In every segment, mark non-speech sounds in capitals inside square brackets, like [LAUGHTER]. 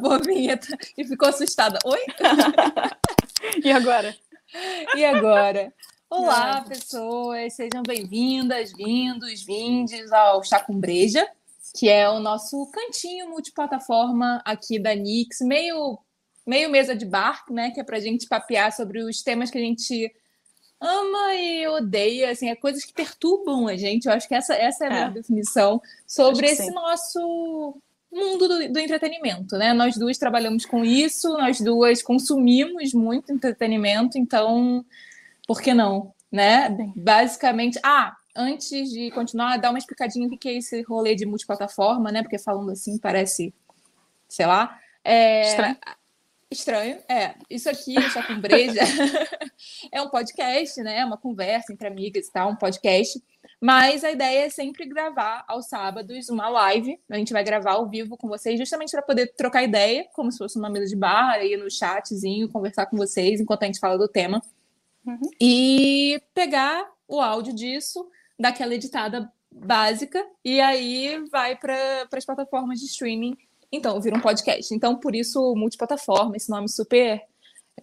acabou, a vinheta e ficou assustada. Oi? [LAUGHS] e agora? E agora? Olá, pessoas, sejam bem-vindas, vindos, vindes ao Chá com Breja, que é o nosso cantinho multiplataforma aqui da Nix, meio, meio mesa de bar, né? Que é para a gente papear sobre os temas que a gente ama e odeia, assim, é coisas que perturbam a gente. Eu acho que essa, essa é a é. definição sobre esse sim. nosso mundo do, do, entretenimento, né? Nós duas trabalhamos com isso, nós duas consumimos muito entretenimento, então por que não, né? Basicamente, ah, antes de continuar, dar uma explicadinha o que é esse rolê de multiplataforma, né? Porque falando assim parece, sei lá, é... Estranho. Estranho, é. Isso aqui, Chá com Breja, é um podcast, né? É uma conversa entre amigas e tal, um podcast. Mas a ideia é sempre gravar aos sábados uma live. A gente vai gravar ao vivo com vocês, justamente para poder trocar ideia, como se fosse uma mesa de bar, aí no chatzinho, conversar com vocês enquanto a gente fala do tema. Uhum. E pegar o áudio disso, daquela editada básica, e aí vai para as plataformas de streaming então, vira um podcast. Então, por isso, multiplataforma, esse nome super.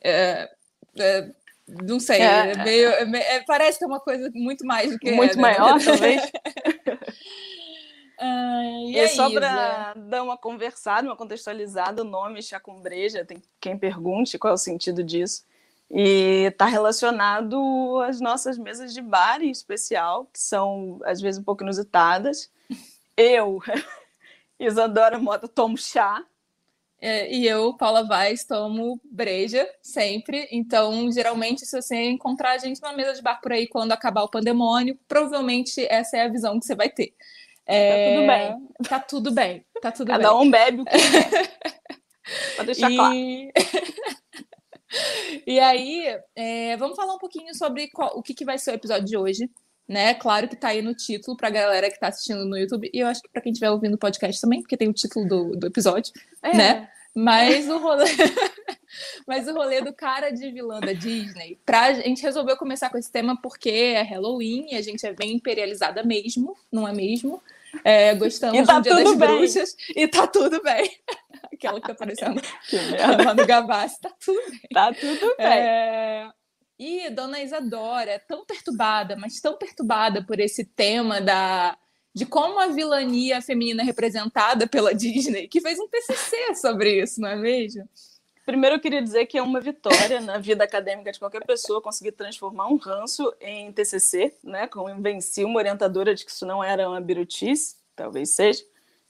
É, é, não sei, é, é meio, é, é, parece que é uma coisa muito mais do que. Muito né? maior, [LAUGHS] talvez. e é só para dar uma conversada, uma contextualizada, o nome Chacumbreja, tem quem pergunte qual é o sentido disso. E está relacionado às nossas mesas de bar em especial, que são às vezes um pouco inusitadas. Eu [LAUGHS] Isadora Mota tomo chá. É, e eu, Paula Vaz, tomo breja sempre. Então, geralmente, se você encontrar a gente numa mesa de bar por aí quando acabar o pandemônio, provavelmente essa é a visão que você vai ter. É... Tá tudo bem. Tá tudo bem. Tá tudo Cada bem. um bebe o que quer. [LAUGHS] Pode deixar e... claro. [LAUGHS] e aí, é, vamos falar um pouquinho sobre qual, o que, que vai ser o episódio de hoje né? Claro que tá aí no título pra galera que tá assistindo no YouTube, e eu acho que pra quem estiver ouvindo o podcast também, porque tem o título do, do episódio, é. né? Mas o rolê. [LAUGHS] Mas o rolê do cara de vilã da Disney, pra... a gente resolveu começar com esse tema porque é Halloween e a gente é bem imperializada mesmo, não é mesmo? É, gostamos tá do Dia das bem. Bruxas e tá tudo bem. [LAUGHS] Aquela que tá aparecendo lá [LAUGHS] no Gavassi, tá tudo bem. Tá tudo bem. É... E Dona Isadora é tão perturbada, mas tão perturbada por esse tema da de como a vilania feminina é representada pela [LAUGHS] Disney, que fez um TCC sobre isso, não é mesmo? Primeiro, eu queria dizer que é uma vitória na vida acadêmica de qualquer pessoa conseguir transformar um ranço em TCC, né? Convenci uma orientadora de que isso não era uma birutice, talvez seja,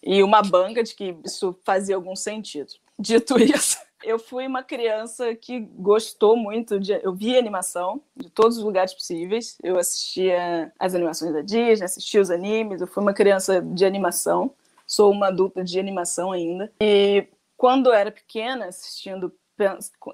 e uma banca de que isso fazia algum sentido. Dito isso, eu fui uma criança que gostou muito de. Eu via animação de todos os lugares possíveis. Eu assistia as animações da Disney, assistia os animes. Eu fui uma criança de animação. Sou uma adulta de animação ainda. E quando eu era pequena, assistindo.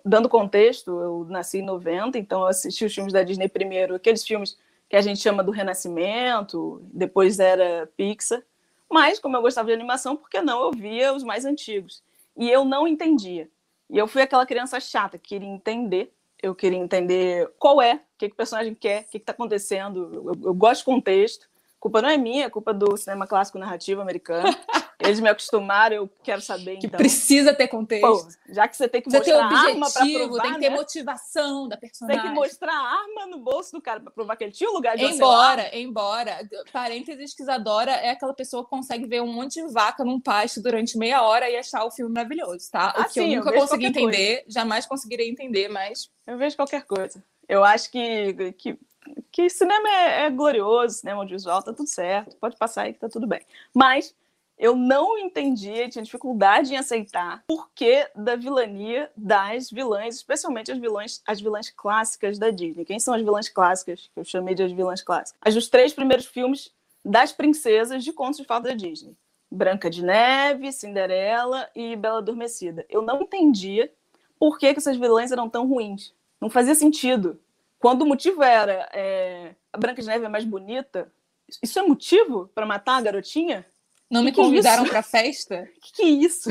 Dando contexto, eu nasci em 90, então eu assisti os filmes da Disney primeiro, aqueles filmes que a gente chama do Renascimento, depois era Pixar. Mas, como eu gostava de animação, por que não eu via os mais antigos? E eu não entendia. E eu fui aquela criança chata, que queria entender. Eu queria entender qual é, o que, que o personagem quer, o que está acontecendo. Eu, eu, gosto de contexto. A culpa não é minha, é culpa do cinema clássico narrativo americano. [LAUGHS] Eles me acostumaram, eu quero saber. Que então. precisa ter contexto. Pô, já que você tem que você mostrar tem arma para provar, tem que ter né? motivação da personagem. Tem que mostrar a arma no bolso do cara para provar que ele tinha o um lugar de Embora, embora, parênteses que Isadora é aquela pessoa que consegue ver um monte de vaca num pasto durante meia hora e achar o filme maravilhoso, tá? O ah, que sim, eu nunca eu consegui entender, coisa. jamais conseguirei entender, mas eu vejo qualquer coisa. Eu acho que, que que cinema é, é glorioso, cinema audiovisual, tá tudo certo, pode passar aí que tá tudo bem. Mas eu não entendia, tinha dificuldade em aceitar por que da vilania das vilãs, especialmente as vilãs, as vilãs clássicas da Disney. Quem são as vilãs clássicas? Que eu chamei de as vilãs clássicas. As dos três primeiros filmes das princesas de contos de fadas da Disney. Branca de Neve, Cinderela e Bela Adormecida. Eu não entendia por que, que essas vilãs eram tão ruins. Não fazia sentido. Quando o motivo era é, a Branca de Neve é mais bonita, isso é motivo para matar a garotinha? Não que me que é convidaram pra festa? [LAUGHS] Que, que é isso?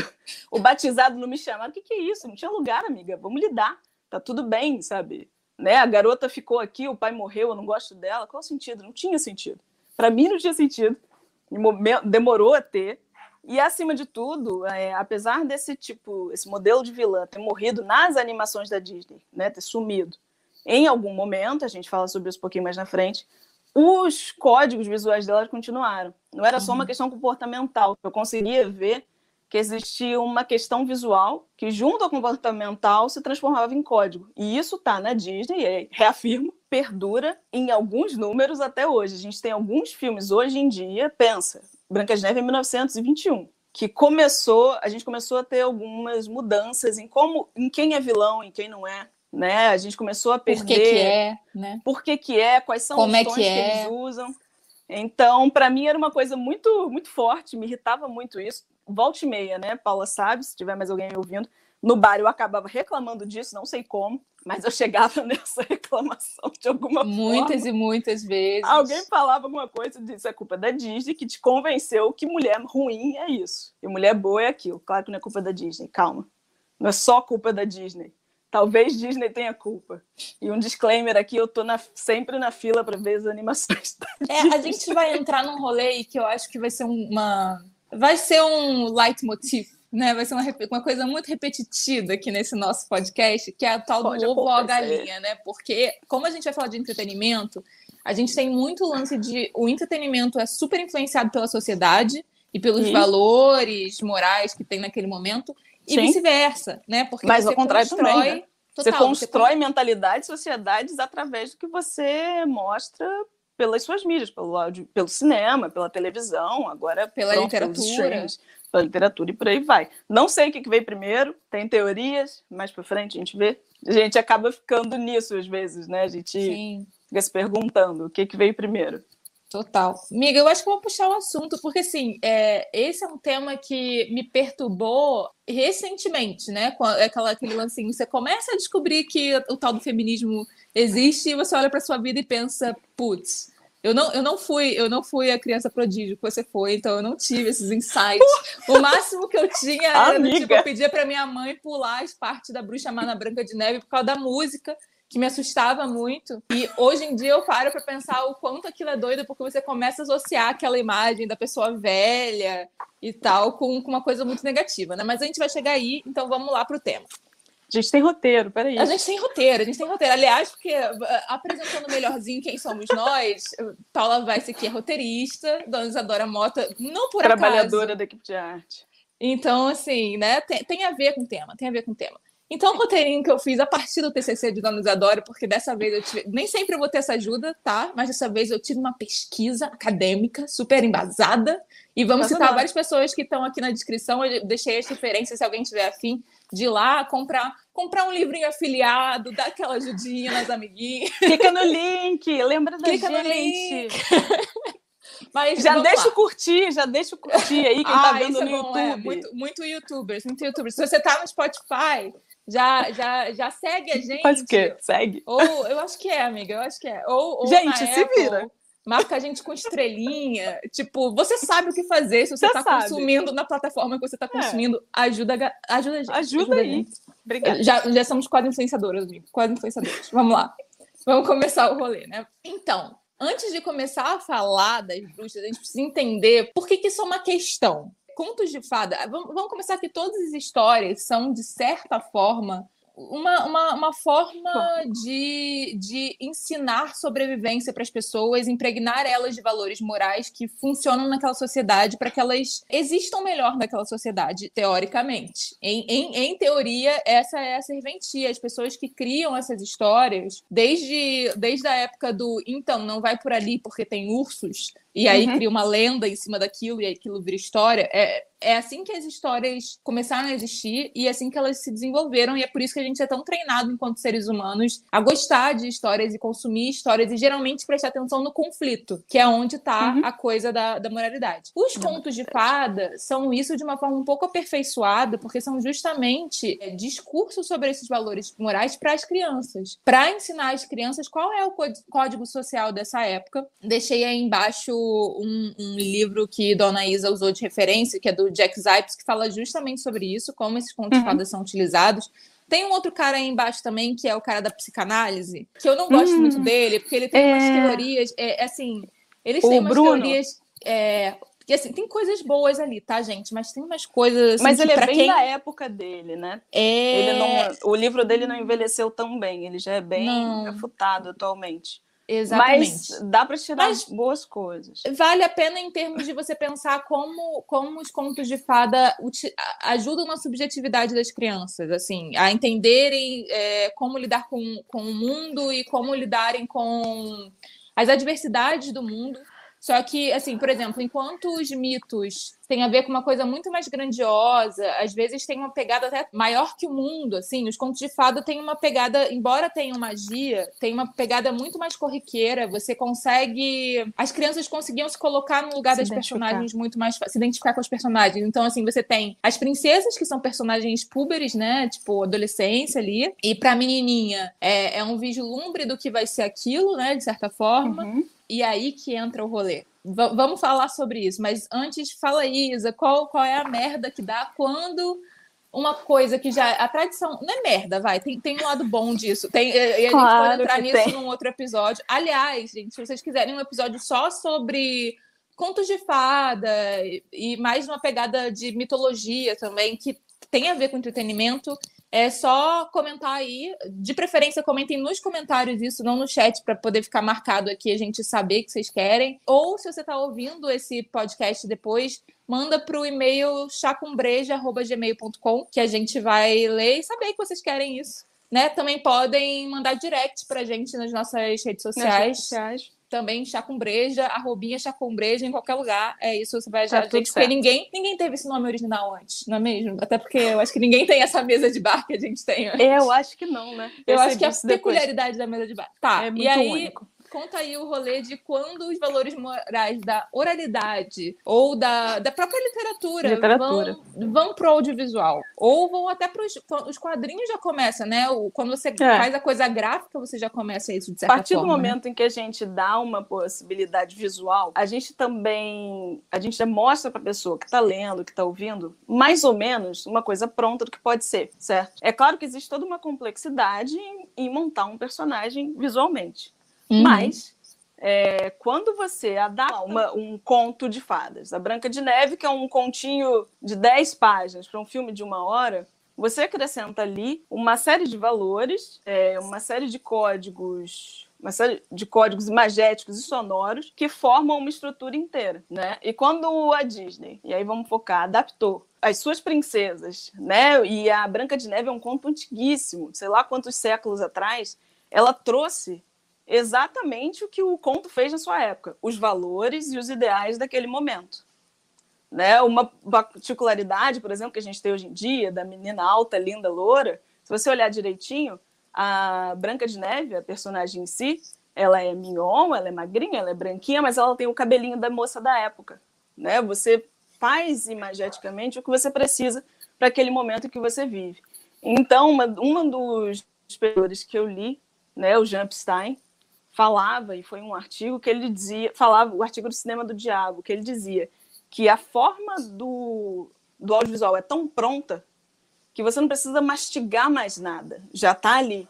O batizado não me chamaram. O que, que é isso? Não tinha lugar, amiga. Vamos lidar. Tá tudo bem, sabe? Né? A garota ficou aqui, o pai morreu, eu não gosto dela. Qual o sentido? Não tinha sentido. Para mim não tinha sentido. Demorou a ter. E acima de tudo, é, apesar desse tipo, esse modelo de vilã ter morrido nas animações da Disney, né, ter sumido, em algum momento, a gente fala sobre isso um pouquinho mais na frente, os códigos visuais dela continuaram. Não era só uma uhum. questão comportamental. Eu conseguia ver que existia uma questão visual que, junto ao comportamental, se transformava em código. E isso está na Disney, e reafirmo, perdura em alguns números até hoje. A gente tem alguns filmes hoje em dia, pensa, Branca de Neve em 1921, que começou, a gente começou a ter algumas mudanças em como, em quem é vilão, em quem não é, né? A gente começou a perder. Por que, que é, né? Por que, que é? Quais são como os é tons que, é? que eles usam? Então, para mim era uma coisa muito, muito forte, me irritava muito isso. Volte e meia, né? Paula sabe, se tiver mais alguém me ouvindo. No bar eu acabava reclamando disso, não sei como, mas eu chegava [LAUGHS] nessa reclamação de alguma muitas forma. Muitas e muitas vezes. Alguém falava alguma coisa e disse: é culpa da Disney que te convenceu que mulher ruim é isso e mulher boa é aquilo. Claro que não é culpa da Disney, calma. Não é só culpa da Disney. Talvez Disney tenha culpa. E um disclaimer aqui, eu tô na, sempre na fila para ver as animações. É, a gente vai entrar num rolê que eu acho que vai ser uma vai ser um leitmotiv, né? Vai ser uma, uma coisa muito repetitiva aqui nesse nosso podcast, que é a tal Pode do ovo ou a galinha, né? Porque como a gente vai falar de entretenimento, a gente tem muito lance de o entretenimento é super influenciado pela sociedade e pelos Sim. valores morais que tem naquele momento e vice-versa, né? Porque Mas ao contrário constrói... também, né? Total, você constrói você... mentalidades, sociedades através do que você mostra pelas suas mídias, pelo áudio, pelo cinema, pela televisão, agora pela pronto, literatura, pela literatura e por aí vai. Não sei o que veio primeiro, tem teorias, mais para frente a gente vê. A gente acaba ficando nisso às vezes, né? A gente Sim. fica se perguntando o que, que veio primeiro. Total. Miga, eu acho que eu vou puxar o assunto, porque assim, é, esse é um tema que me perturbou recentemente, né? Com aquela, aquele lancinho. Você começa a descobrir que o tal do feminismo existe e você olha para sua vida e pensa, putz. Eu não, eu não fui, eu não fui a criança prodígio que você foi, então eu não tive esses insights. O máximo que eu tinha era tipo, eu pedia para minha mãe pular as partes da bruxa mana branca de neve por causa da música que me assustava muito. E hoje em dia eu paro para pensar o quanto aquilo é doido, porque você começa a associar aquela imagem da pessoa velha e tal com, com uma coisa muito negativa, né? Mas a gente vai chegar aí, então vamos lá pro tema. A gente tem roteiro, peraí. A gente tem roteiro, a gente tem roteiro. Aliás, porque uh, apresentando melhorzinho quem somos nós, Paula Weiss aqui é roteirista, Dona Isadora Mota, não por Trabalhadora acaso. da equipe de arte. Então, assim, né, tem, tem a ver com o tema, tem a ver com o tema. Então, o roteirinho que eu fiz a partir do TCC de Dona Isadora, porque dessa vez eu tive. Nem sempre eu vou ter essa ajuda, tá? Mas dessa vez eu tive uma pesquisa acadêmica super embasada. E vamos citar não. várias pessoas que estão aqui na descrição. Eu deixei as referências, se alguém tiver afim de ir lá comprar, comprar um livrinho afiliado, dar aquela ajudinha nas amiguinhas. Clica no link, lembra da Clica gente. No link. Mas já deixa o curtir, já deixa o curtir aí, quem tá ah, vendo no é bom, YouTube. É, muito, muito youtubers, muito youtubers. Se você tá no Spotify, já, já, já segue a gente. [LAUGHS] Faz o quê? Segue? Ou, eu acho que é, amiga, eu acho que é. Ou, ou gente, se Apple, vira. Marca a gente com estrelinha. tipo, você sabe o que fazer se você está consumindo na plataforma que você está é. consumindo. É. Ajuda, ajuda a gente. Ajuda, ajuda aí. Gente. Obrigada. Já, já somos quase influenciadoras, amigo. Quase influenciadoras. Vamos lá. Vamos começar o rolê, né? Então, antes de começar a falar das bruxas, a gente precisa entender por que, que isso é uma questão. Contos de fada, vamos começar que todas as histórias são, de certa forma, uma, uma, uma forma de, de ensinar sobrevivência para as pessoas, impregnar elas de valores morais que funcionam naquela sociedade para que elas existam melhor naquela sociedade, teoricamente. Em, em, em teoria, essa é a serventia. As pessoas que criam essas histórias, desde, desde a época do então, não vai por ali porque tem ursos, e aí uhum. cria uma lenda em cima daquilo e aquilo vira história. É, é assim que as histórias começaram a existir e é assim que elas se desenvolveram, e é por isso que a gente é tão treinado enquanto seres humanos a gostar de histórias e consumir histórias e geralmente prestar atenção no conflito, que é onde está uhum. a coisa da, da moralidade. Os contos de fada são isso de uma forma um pouco aperfeiçoada, porque são justamente é, discursos sobre esses valores morais para as crianças, para ensinar as crianças qual é o código social dessa época. Deixei aí embaixo um, um livro que Dona Isa usou de referência, que é do Jack Zipes, que fala justamente sobre isso, como esses contos de fadas uhum. são utilizados. Tem um outro cara aí embaixo também, que é o cara da psicanálise, que eu não gosto muito hum. dele, porque ele tem é... umas teorias, é, é assim, eles têm o umas Bruno. teorias. É, Porque assim, tem coisas boas ali, tá, gente? Mas tem umas coisas. Assim, Mas ele é bem quem... da época dele, né? É... Não, o livro dele não envelheceu tão bem, ele já é bem não. afutado atualmente. Exatamente. Mas dá para tirar Mas boas coisas. Vale a pena em termos de você pensar como, como os contos de fada ajudam na subjetividade das crianças, assim, a entenderem é, como lidar com, com o mundo e como lidarem com as adversidades do mundo só que, assim, por exemplo, enquanto os mitos têm a ver com uma coisa muito mais grandiosa, às vezes tem uma pegada até maior que o mundo, assim, os contos de fada têm uma pegada, embora tenham magia, tem uma pegada muito mais corriqueira, você consegue... As crianças conseguiam se colocar no lugar se das personagens muito mais... se identificar com os personagens. Então, assim, você tem as princesas, que são personagens púberes, né, tipo, adolescência ali, e pra menininha é, é um vislumbre do que vai ser aquilo, né, de certa forma. Uhum. E aí que entra o rolê. V vamos falar sobre isso, mas antes, fala aí, Isa, qual, qual é a merda que dá quando uma coisa que já. A tradição. Não é merda, vai. Tem, tem um lado bom disso. Tem, e a claro gente pode entrar nisso tem. num outro episódio. Aliás, gente, se vocês quiserem um episódio só sobre contos de fada e mais uma pegada de mitologia também, que tem a ver com entretenimento, é só comentar aí. De preferência, comentem nos comentários isso, não no chat, para poder ficar marcado aqui a gente saber que vocês querem. Ou se você está ouvindo esse podcast depois, manda para o e-mail chacumbreja.gmail.com, que a gente vai ler e saber que vocês querem isso. Né? Também podem mandar direct para a gente nas nossas redes sociais. Nas redes sociais também chá com breja, arrobinha chá com breja em qualquer lugar. É isso, você vai já. Tá gente, porque ninguém, ninguém teve esse nome original antes, não é mesmo? Até porque eu acho que ninguém tem essa mesa de bar que a gente tem antes. Eu acho que não, né? Eu, eu acho que é a peculiaridade da mesa de bar. Tá, é muito e aí, único conta aí o rolê de quando os valores morais da oralidade ou da, da própria literatura, literatura. vão, vão pro audiovisual. Ou vão até para os quadrinhos já começa, né? O, quando você é. faz a coisa gráfica, você já começa isso de certa A partir forma, do momento né? em que a gente dá uma possibilidade visual, a gente também a gente mostra para a pessoa que está lendo, que está ouvindo, mais ou menos uma coisa pronta do que pode ser, certo? É claro que existe toda uma complexidade em, em montar um personagem visualmente. Uhum. Mas é, quando você adapta uma, um conto de fadas, a Branca de Neve, que é um continho de 10 páginas para um filme de uma hora, você acrescenta ali uma série de valores, é, uma série de códigos, uma série de códigos imagéticos e sonoros que formam uma estrutura inteira, né? E quando a Disney, e aí vamos focar, adaptou as suas princesas, né? E a Branca de Neve é um conto antiguíssimo, sei lá quantos séculos atrás, ela trouxe exatamente o que o conto fez na sua época, os valores e os ideais daquele momento. Né? Uma particularidade, por exemplo, que a gente tem hoje em dia, da menina alta, linda, loura, se você olhar direitinho, a Branca de Neve, a personagem em si, ela é mignon, ela é magrinha, ela é branquinha, mas ela tem o cabelinho da moça da época. Né? Você faz imageticamente o que você precisa para aquele momento que você vive. Então, uma, uma dos escritores que eu li, né, o Jean Epstein, falava, e foi um artigo que ele dizia, falava, o artigo do Cinema do Diabo, que ele dizia que a forma do, do audiovisual é tão pronta que você não precisa mastigar mais nada, já está ali.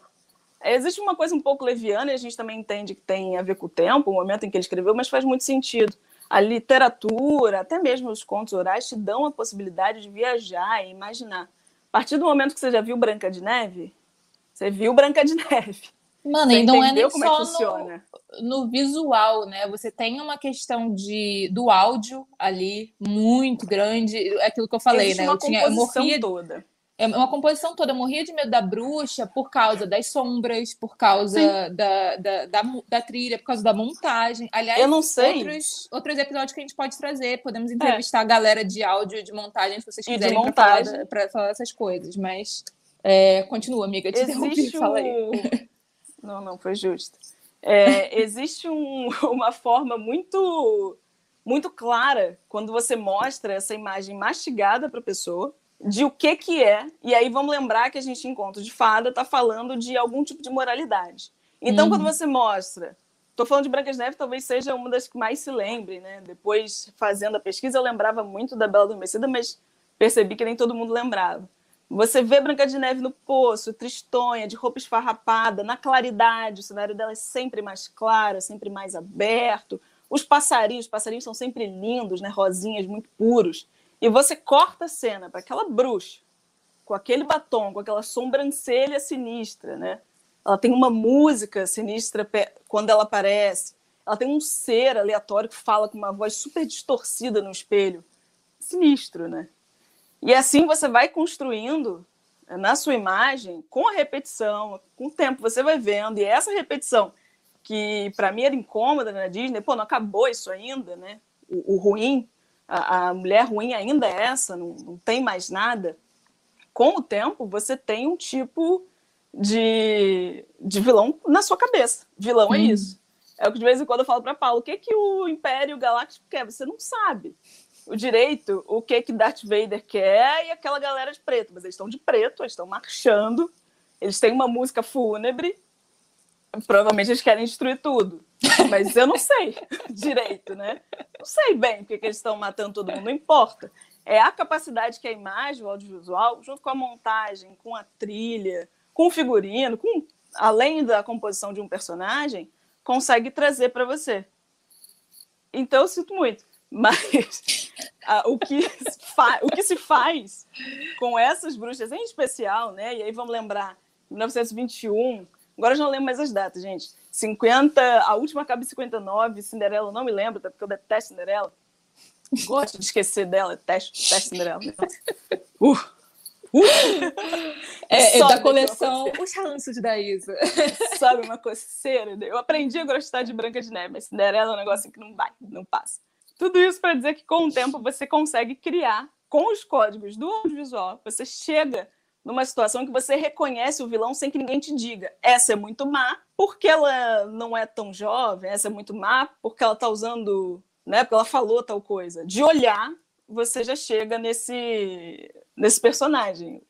Existe uma coisa um pouco leviana, e a gente também entende que tem a ver com o tempo, o momento em que ele escreveu, mas faz muito sentido. A literatura, até mesmo os contos orais, te dão a possibilidade de viajar e imaginar. A partir do momento que você já viu Branca de Neve, você viu Branca de [LAUGHS] Neve. Mano, Você e não é nem como só é funciona. No, no, visual, né? Você tem uma questão de, do áudio ali muito grande. É aquilo que eu falei, Existe né? Uma eu tinha, composição morria, toda. É uma composição toda. Eu morria de medo da bruxa por causa das sombras, por causa da, da, da, da, trilha, por causa da montagem. Aliás, eu não sei. Outros, outros episódios que a gente pode trazer. Podemos é. entrevistar é. a galera de áudio de montagem, se vocês quiserem, para falar, falar, essas coisas. Mas é, continua, amiga. Te Existe. Fala aí. Não, não, foi justo. É, [LAUGHS] existe um, uma forma muito, muito clara quando você mostra essa imagem mastigada para a pessoa de o que, que é. E aí vamos lembrar que a gente, em Conto de Fada, está falando de algum tipo de moralidade. Então, uhum. quando você mostra. Estou falando de Branca de Neve, talvez seja uma das que mais se lembre, né? Depois, fazendo a pesquisa, eu lembrava muito da Bela Adormecida, mas percebi que nem todo mundo lembrava. Você vê Branca de Neve no poço, tristonha, de roupa esfarrapada, na claridade, o cenário dela é sempre mais claro, sempre mais aberto, Os passarinhos, os passarinhos são sempre lindos, né? Rosinhas, muito puros. E você corta a cena para aquela bruxa, com aquele batom, com aquela sobrancelha sinistra, né? Ela tem uma música sinistra quando ela aparece. Ela tem um ser aleatório que fala com uma voz super distorcida no espelho. Sinistro, né? E assim você vai construindo eh, na sua imagem, com a repetição, com o tempo, você vai vendo, e essa repetição, que para mim era incômoda na Disney, pô, não acabou isso ainda, né? O, o ruim, a, a, mulher ruim ainda é essa, não, não tem mais nada. Com o tempo, você tem um tipo de, de vilão na sua cabeça. Vilão hum. é isso. É o que de vez em quando eu falo para Paulo: o que, que o Império Galáctico quer? Você não sabe o direito o que, que Darth Vader quer e aquela galera de preto. Mas eles estão de preto, eles estão marchando, eles têm uma música fúnebre. Provavelmente eles querem destruir tudo. Mas eu não sei [LAUGHS] direito, né? Não sei bem porque que eles estão matando todo mundo, não importa. É a capacidade que a imagem, o audiovisual, junto com a montagem, com a trilha, com o figurino, com, além da composição de um personagem, consegue trazer para você. Então, eu sinto muito. [LAUGHS] Mas a, o, que o que se faz com essas bruxas, em especial, né? E aí vamos lembrar, 1921, agora eu já não lembro mais as datas, gente. 50, a última acaba em 59, Cinderela, não me lembro, até porque eu detesto Cinderela. Gosto de esquecer dela, detesto, detesto Cinderela. Uh. Uh! É, é da coleção Os Ranços da Isa. Sabe, uma coceira. Eu aprendi a gostar de Branca de Neve, mas Cinderela é um negócio que não vai, não passa. Tudo isso para dizer que com o tempo [LAUGHS] você consegue criar, com os códigos do audiovisual, você chega numa situação que você reconhece o vilão sem que ninguém te diga. Essa é muito má porque ela não é tão jovem, essa é muito má porque ela está usando, né, porque ela falou tal coisa. De olhar, você já chega nesse nesse personagem.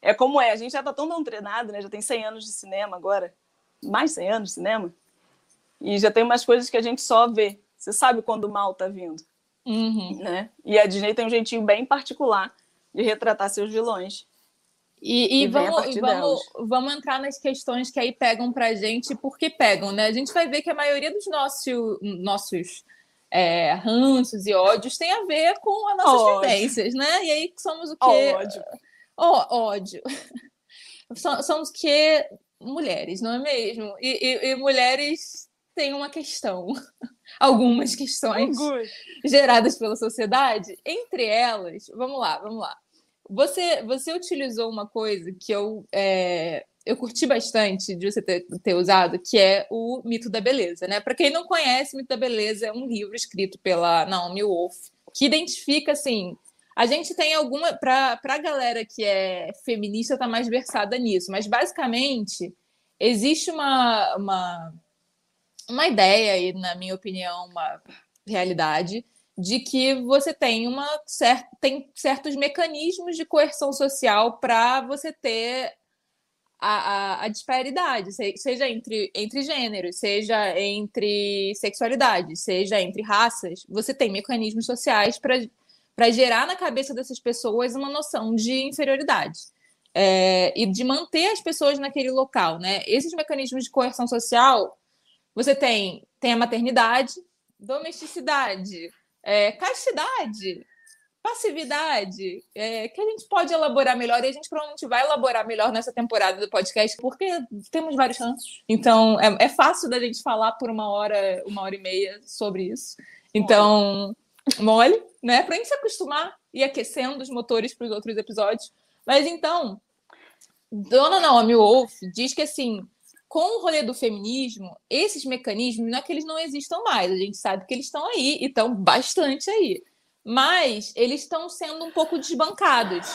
É como é, a gente já está tão, tão treinado, né? Já tem 100 anos de cinema agora, mais 100 anos de cinema, e já tem umas coisas que a gente só vê. Você sabe quando o mal está vindo, uhum. né? E a Disney tem um jeitinho bem particular de retratar seus vilões. E, e vamos, vamos, vamos entrar nas questões que aí pegam para a gente, porque pegam, né? A gente vai ver que a maioria dos nossos, nossos é, ranços e ódios tem a ver com as nossas ódio. vivências, né? E aí somos o quê? Ódio. Oh, ódio. [LAUGHS] somos o quê? Mulheres, não é mesmo? E, e, e mulheres têm uma questão, [LAUGHS] algumas questões geradas pela sociedade. Entre elas, vamos lá, vamos lá. Você, você utilizou uma coisa que eu é, eu curti bastante de você ter, ter, usado, que é o Mito da Beleza, né? Para quem não conhece, Mito da Beleza é um livro escrito pela Naomi Wolf, que identifica assim. A gente tem alguma. Para a galera que é feminista, está mais versada nisso, mas basicamente existe uma, uma, uma ideia, e na minha opinião, uma realidade, de que você tem, uma, tem certos mecanismos de coerção social para você ter a, a, a, disparidade, seja entre, entre gêneros, seja entre sexualidades, seja entre raças, você tem mecanismos sociais para gerar na cabeça dessas pessoas uma noção de inferioridade. É, e de manter as pessoas naquele local, né? Esses mecanismos de coerção social, você tem, tem a maternidade, domesticidade, é, castidade, passividade, é, que a gente pode elaborar melhor, e a gente provavelmente vai elaborar melhor nessa temporada do podcast, porque temos vários ranços. Então, é, é fácil da gente falar por uma hora, uma hora e meia sobre isso. Então, mole, né? Pra gente se acostumar e aquecendo os motores para os outros episódios. Mas então, Dona Naomi Wolf diz que assim, com o rolê do feminismo, esses mecanismos não é que eles não existam mais, a gente sabe que eles estão aí e estão bastante aí mas eles estão sendo um pouco desbancados.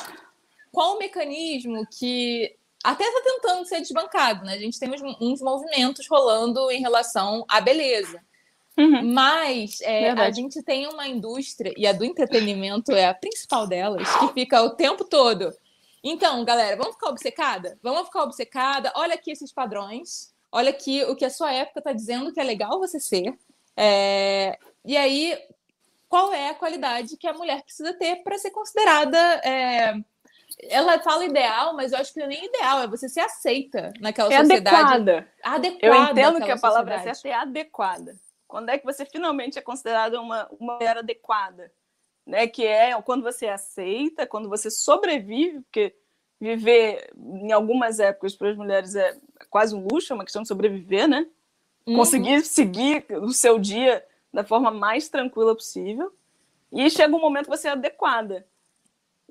Qual o mecanismo que até está tentando ser desbancado, né? A gente tem uns, uns, movimentos rolando em relação à beleza. Uhum. Mas é, a gente tem uma indústria, e a do entretenimento é a principal delas, que fica o tempo todo. Então, galera, vamos ficar obcecada? Vamos ficar obcecada. Olha aqui esses padrões. Olha aqui o que a sua época está dizendo que é legal você ser. É... E aí, qual é a qualidade que a mulher precisa ter para ser considerada. É... Ela fala ideal, mas eu acho que não é nem ideal, é você ser aceita naquela é sociedade. Adequada. adequada. Eu entendo que a palavra sociedade. certa é adequada. Quando é que você finalmente é considerada uma, uma mulher adequada? Né? Que é quando você aceita, quando você sobrevive, porque viver em algumas épocas para as mulheres é quase um luxo, é uma questão de sobreviver, né? Uhum. Conseguir seguir o seu dia da forma mais tranquila possível. E chega um momento que você é adequada.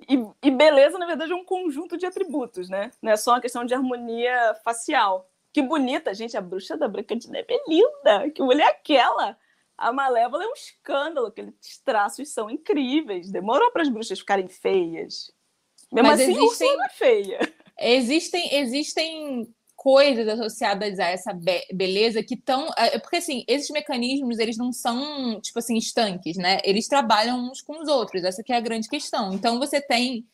E, e, beleza, na verdade, é um conjunto de atributos, né? Não é só uma questão de harmonia facial. Que bonita, gente, a bruxa da Branca de Neve é linda. Que mulher é aquela? A Malévola é um escândalo, aqueles traços são incríveis. Demorou para as bruxas ficarem feias. Mesmo Mas assim, existem, é feia. Existem, existem coisas associadas a essa be beleza que estão. É, porque, assim, esses mecanismos, eles não são, tipo assim, estanques, né? Eles trabalham uns com os outros. Essa que é a grande questão. Então, você tem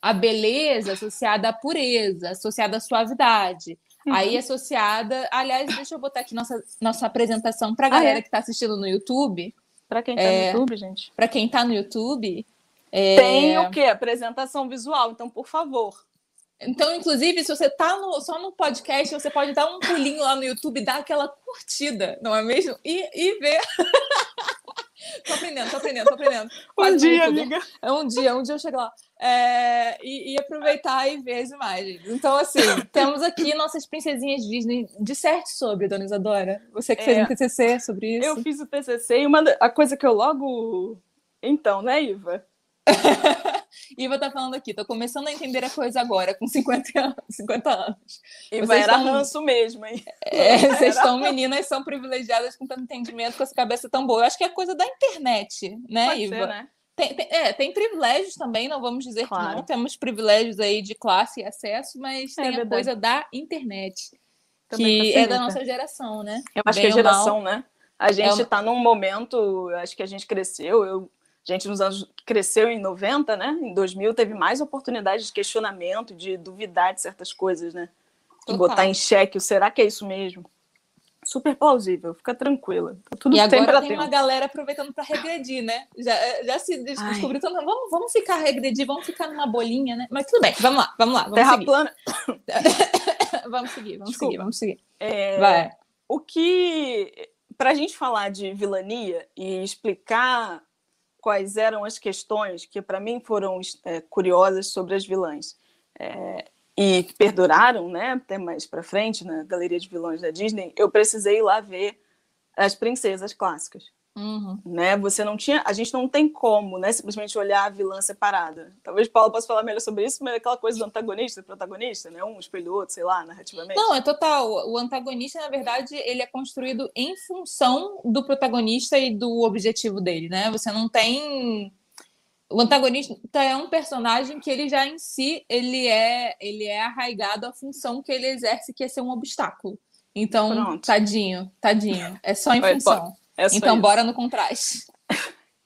a beleza associada à pureza, associada à suavidade. Uhum. Aí, associada. Aliás, deixa eu botar aqui nossa, nossa apresentação para a galera ah, é? que está assistindo no YouTube. Para quem está é, no YouTube, gente. Para quem está no YouTube. É... Tem o quê? Apresentação visual. Então, por favor, então, inclusive, se você está só no podcast, você pode dar um pulinho lá no YouTube, dar aquela curtida, não é mesmo? E, e ver. [LAUGHS] tô aprendendo, tô aprendendo, tô aprendendo. um dia, amiga. É um dia, um dia eu chego lá. É, e, e, aproveitar e ver as imagens. Então, assim, [LAUGHS] temos aqui nossas princesinhas Disney. Disserte sobre, dona Isadora. Você que é, fez um TCC sobre isso. Eu fiz o TCC e uma a coisa que eu logo... Então, né, Iva? [LAUGHS] Iva tá falando aqui, tô começando a entender a coisa agora, com 50 [LAUGHS] anos. 50 anos. E vai era ranço mesmo, hein? É, vocês estão meninas, são privilegiadas com tanto entendimento, com essa cabeça tão boa. Eu acho que é coisa da internet, né, Pode Iva? Ser, né? Tem, tem, é, tem privilégios também, não vamos dizer claro. que não. Temos privilégios aí de classe e acesso, mas é, tem verdade. a coisa da internet, também que é da nossa geração, né? Eu acho Bem que é geração, mal. né? A gente está é uma... num momento, acho que a gente cresceu, eu a gente nos anos cresceu em 90, né? Em 2000 teve mais oportunidade de questionamento, de duvidar de certas coisas, né? De Total. botar em xeque o será que é isso mesmo? Super plausível, fica tranquila. Tá tudo e [LAUGHS] agora tem uma galera aproveitando para regredir, né? Já, já se descobriu, então, vamos, vamos ficar regredir, vamos ficar numa bolinha, né? Mas tudo bem, vamos lá, vamos lá. Vamos Terra seguir. plana. [LAUGHS] vamos seguir, vamos Desculpa. seguir, vamos seguir. É, Vai. O que, para a gente falar de vilania e explicar quais eram as questões que para mim foram é, curiosas sobre as vilãs é, e que perduraram, né, até mais para frente na galeria de vilões da Disney, eu precisei ir lá ver as princesas clássicas. Uhum. Né? Você não tinha, a gente não tem como, né, simplesmente olhar a vilã separada. Talvez Paulo possa falar melhor sobre isso, mas é aquela coisa do antagonista e protagonista, né, um espelho do outro, sei lá, narrativamente. Não, é total. O antagonista, na verdade, ele é construído em função do protagonista e do objetivo dele, né? Você não tem o antagonista é um personagem que ele já em si ele é ele é arraigado à função que ele exerce que é ser um obstáculo. Então, Pronto. tadinho, tadinho, é só em função. É então, isso. bora no contraste.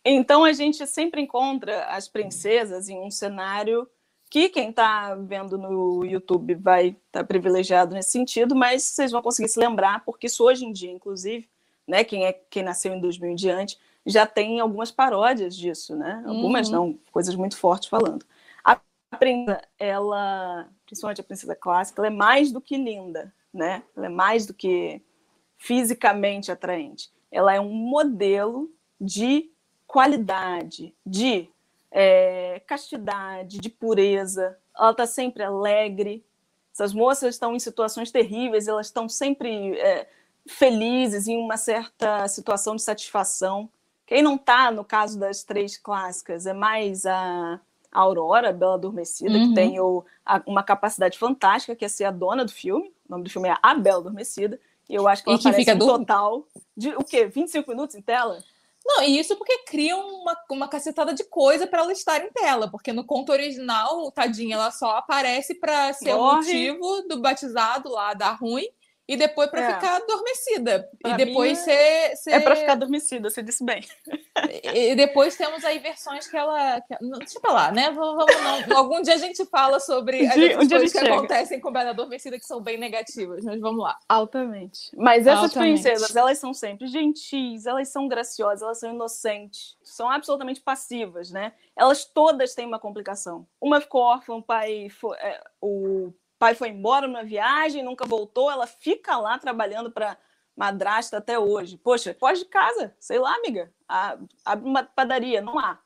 Então, a gente sempre encontra as princesas em um cenário que quem está vendo no YouTube vai estar tá privilegiado nesse sentido, mas vocês vão conseguir se lembrar, porque isso hoje em dia, inclusive, né, quem é quem nasceu em 2000 em diante, já tem algumas paródias disso, né? Algumas uhum. não, coisas muito fortes falando. A princesa, ela, principalmente a princesa clássica, ela é mais do que linda, né? Ela é mais do que fisicamente atraente ela é um modelo de qualidade, de é, castidade, de pureza. Ela está sempre alegre. Essas moças estão em situações terríveis, elas estão sempre é, felizes, em uma certa situação de satisfação. Quem não está, no caso das três clássicas, é mais a, a Aurora, a Bela Adormecida, uhum. que tem o, a, uma capacidade fantástica, que é ser a dona do filme. O nome do filme é A Bela Adormecida. Eu acho que ela e que fica um do... total de o quê? 25 minutos em tela? Não, e isso porque cria uma, uma cacetada de coisa para ela estar em tela, porque no conto original, tadinha, ela só aparece para ser Morre. o motivo do batizado lá dar ruim e depois para é. ficar adormecida. Pra e depois ser, ser. É para ficar adormecida, você disse bem. E depois temos aí versões que ela. Que... Deixa pra lá, né? Vamos, não. [LAUGHS] Algum dia a gente fala sobre as coisas que chega. acontecem com Bela Adormecida que são bem negativas, mas vamos lá. Altamente. Mas essas Altamente. princesas, elas são sempre gentis, elas são graciosas, elas são inocentes, são absolutamente passivas, né? Elas todas têm uma complicação. Uma ficou órfã, o pai. Foi, é, o pai foi embora numa viagem, nunca voltou, ela fica lá trabalhando para madrasta até hoje. Poxa, pós de casa, sei lá, amiga. abre uma padaria, não há.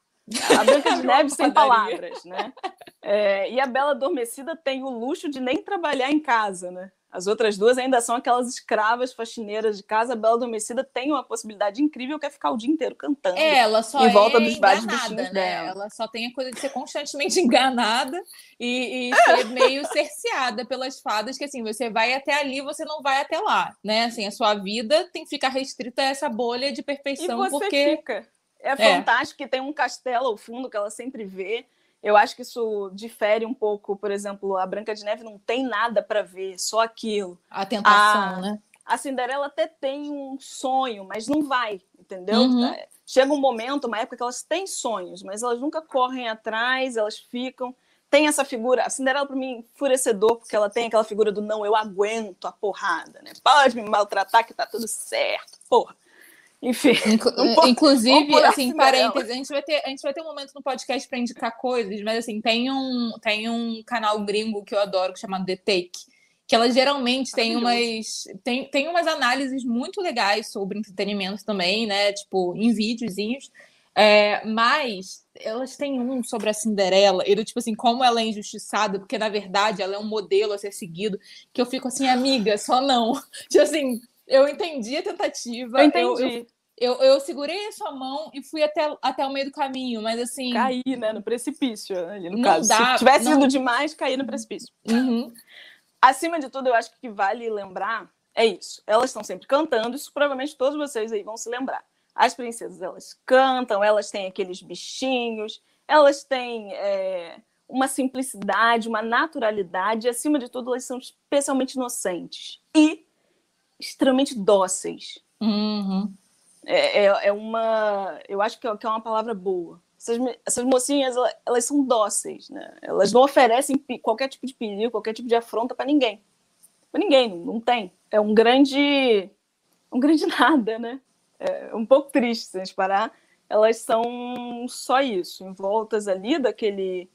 A Branca de [LAUGHS] Neve sem palavras, né? É, e a Bela Adormecida tem o luxo de nem trabalhar em casa, né? As outras duas ainda são aquelas escravas faxineiras de casa. A Bela Adormecida tem uma possibilidade incrível que é ficar o dia inteiro cantando. É, ela só em volta é dos vários bichinhos né? dela. Ela só tem a coisa de ser constantemente [LAUGHS] enganada e, e ser meio cerceada pelas fadas, que assim, você vai até ali, você não vai até lá, né? Assim, a sua vida tem que ficar restrita a essa bolha de perfeição, e você porque... Fica. É, é fantástico que tem um castelo ao fundo que ela sempre vê. Eu acho que isso difere um pouco, por exemplo, a Branca de Neve não tem nada para ver, só aquilo. A tentação, a, né? A Cinderela até tem um sonho, mas não vai, entendeu? Uhum. É, chega um momento, uma época que elas têm sonhos, mas elas nunca correm atrás, elas ficam. Tem essa figura, a Cinderela para mim enfurecedor, porque ela tem aquela figura do não, eu aguento a porrada, né? Pode me maltratar que tá tudo certo, porra. Enfim. [LAUGHS] Inclu inclusive, assim, parênteses, a gente, vai ter, a gente vai ter um momento no podcast para indicar coisas, mas assim, tem um, tem um canal gringo que eu adoro, chamado The Take, que ela geralmente tem umas, tem, tem umas análises muito legais sobre entretenimento também, né? Tipo, em videozinhos. É, mas elas têm um sobre a Cinderela, e do tipo assim, como ela é injustiçada, porque na verdade ela é um modelo a ser seguido, que eu fico assim, amiga, só não. [LAUGHS] Tipo assim, eu entendi a tentativa. Eu entendi. Eu, eu, eu, segurei a sua mão e fui até, até o meio do caminho, mas assim. Caí, né? No precipício, ali no caso. Dá, Se tivesse não... ido demais, caí no precipício. Uhum. Acima de tudo, eu acho que vale lembrar é isso. Elas estão sempre cantando, isso provavelmente todos vocês aí vão se lembrar. As princesas, elas cantam, elas têm aqueles bichinhos, elas têm é, uma simplicidade, uma naturalidade, e acima de tudo, elas são especialmente inocentes. E extremamente dóceis. Uhum. É, é, é, uma. Eu acho que é, é uma palavra boa. Essas, essas mocinhas, elas, são dóceis, né? Elas não oferecem qualquer tipo de perigo, qualquer tipo de afronta para ninguém. Para ninguém, não, tem. É um grande. Um grande [LAUGHS] nada, né? É um pouco triste se a gente parar. Elas são só isso, envoltas ali daquele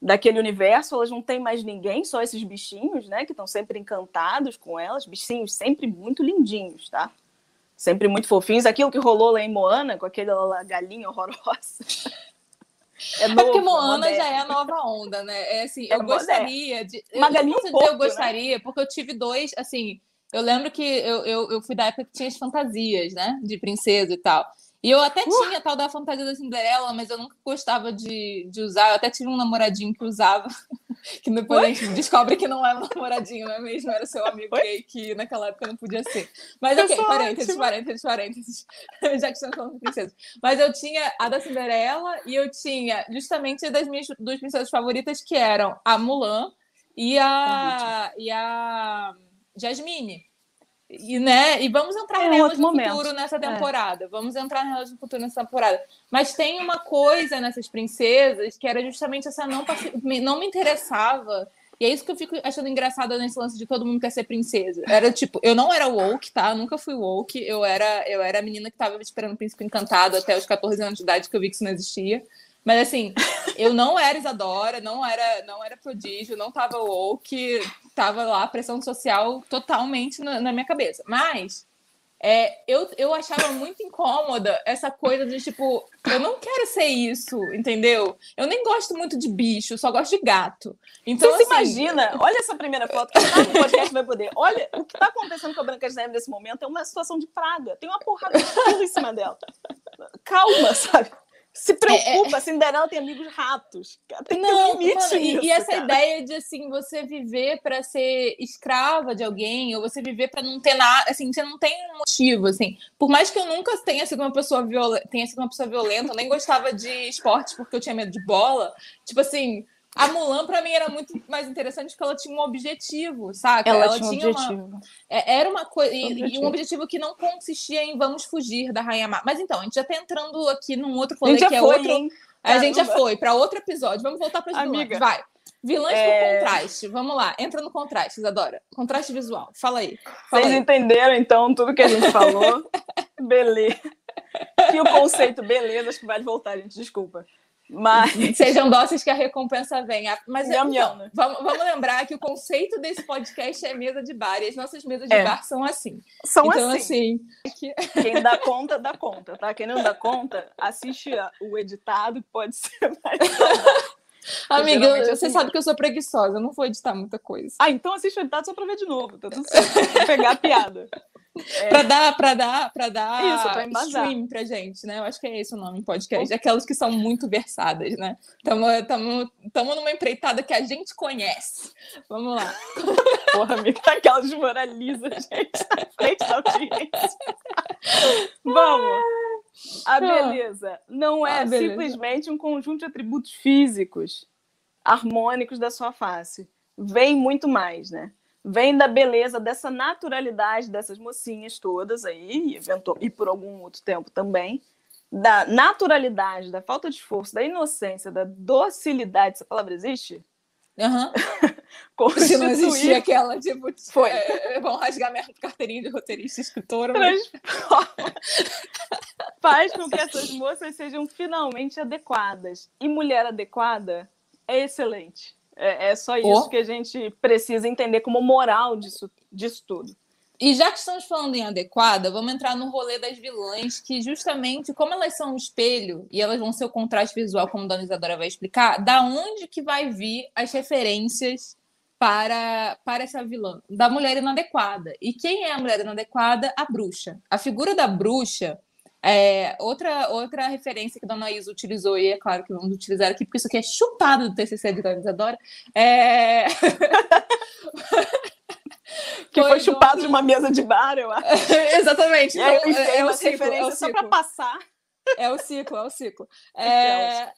daquele universo, elas não têm mais ninguém, só esses bichinhos, né, que estão sempre encantados com elas, bichinhos sempre muito lindinhos, tá? Sempre muito fofinhos. Aquilo que rolou lá em Moana, com aquela galinha horrorosa. É, novo, é porque Moana já é a nova onda, né? É assim, é eu gostaria de. Uma eu galinha um pouco, eu né? gostaria, né? porque eu tive dois, assim. Eu lembro que eu, eu, eu fui da época que tinha as fantasias, né? De princesa e tal. E eu até uh! tinha tal da fantasia da Cinderela, mas eu nunca gostava de, de usar. Eu até tive um namoradinho que usava, [LAUGHS] que depois Oi? a gente descobre que não era um namoradinho, não é mesmo? Era seu amigo gay, que naquela época não podia ser. Mas ok, parênteses, parênteses, parênteses. [LAUGHS] Já que estamos falando de princesas. Mas eu tinha a da Cinderela e eu tinha justamente das minhas duas princesas favoritas, que eram a Mulan e a, e a Jasmine. E, né, e vamos entrar é nelas no momento. futuro nessa é. temporada. É. Vamos entrar nelas no futuro nessa temporada. Mas tem uma coisa nessas princesas que era justamente essa não, não me interessava. E é isso que eu fico achando engraçado nesse lance de todo mundo quer ser princesa. Era tipo, eu não era woke, tá? Eu nunca fui woke. Eu era, eu era a menina que tava esperando o príncipe encantado até os 14 anos de idade, que eu vi que isso não existia. Mas assim, eu não era Isadora, não era, não era prodígio, não tava woke, tava lá pressão social totalmente na, na minha cabeça. Mas é, eu, eu achava muito incômoda essa coisa de tipo, eu não quero ser isso, entendeu? Eu nem gosto muito de bicho, só gosto de gato. Então, Você assim... se imagina? Olha essa primeira foto, que tá no podcast vai poder. Olha, o que está acontecendo com a Branca de Neve nesse momento é uma situação de praga. Tem uma porrada de em cima dela. Calma, sabe? Se preocupa, é, é... Cinderela tem amigos ratos. Tem não, um limite mano, e, e, essa cara. ideia de assim você viver para ser escrava de alguém ou você viver para não ter nada, assim, você não tem um motivo, assim. Por mais que eu nunca tenha sido uma pessoa violenta, tenha sido uma pessoa violenta, eu nem gostava de esportes porque eu tinha medo de bola. Tipo assim, a Mulan, para mim, era muito mais interessante porque ela tinha um objetivo, saca? Ela, ela tinha, um objetivo. Uma... É, era uma coisa. E, e, um objetivo que não consistia em vamos fugir da Rainha Má. Mas então, a gente já tá entrando aqui num outro rolê que é foi, outro. Hein? A gente já foi para outro episódio. Vamos voltar para as vilãs. Vai. Vilãs é... com contraste. Vamos lá. Entra no contraste, Isadora. Contraste visual. Fala aí. Fala Vocês aí. entenderam, então, tudo que a gente falou? [LAUGHS] beleza. E o conceito beleza, acho que vai voltar, gente. Desculpa. Mas... [LAUGHS] Sejam dóceis que a recompensa venha. Mas Nham, então, vamos, vamos lembrar que o conceito desse podcast é mesa de bar. E as nossas mesas de É. bar são assim. São então, assim. assim, [LAUGHS] Quem dá conta, dá conta, tá? Quem não dá conta, assiste o editado, que pode ser mais. amiga, geralmente você assim sabe que eu sou preguiçosa, eu não vou editar muita coisa. Ah, então assiste o editado só pra ver de novo, tá tudo certo. Pegar a piada. É. Pra dar, pra dar, pra dar Isso, pra embasar. stream pra gente, né? Eu acho que é esse o nome podcast. Aquelas que são muito versadas, né? Estamos numa empreitada que a gente conhece. Vamos lá. Porra, amiga, [LAUGHS] aquela desmoraliza, gente, na frente da audiência. Vamos. A beleza não é Ah, beleza. simplesmente um conjunto de atributos físicos harmônicos da sua face. Vem muito mais, né? Vem da beleza, dessa naturalidade dessas mocinhas todas aí, e, por algum outro tempo também, da naturalidade, da falta de esforço, da inocência, da docilidade, essa palavra existe? Aham. [LAUGHS] Se não existia aquela, tipo, Foi. é, vão rasgar minha carteirinha de roteirista escritora. mas- transforma. [LAUGHS] Faz com que essas moças sejam finalmente adequadas. E mulher adequada é excelente. É, é só isso Oh. que a gente precisa entender como moral disso, disso tudo. E já que estamos falando em adequada, vamos entrar no rolê das vilãs, que justamente, como elas são um espelho e elas vão ser o contraste visual, como a Dona Isadora vai explicar, da onde que vai vir as referências para, para essa vilã? Da mulher inadequada. E quem é a mulher inadequada? A bruxa. A figura da bruxa é outra, outra referência que a Dona Isa utilizou, e é claro que vamos utilizar aqui, porque isso aqui é chupado do TCC de Dona Isadora, é... [LAUGHS] Que foi, Foi chupado Dona- de uma mesa de bar, eu acho. [LAUGHS] Exatamente. Então, é o umas ciclo, é o só para passar. É o ciclo, é o ciclo. [LAUGHS] É,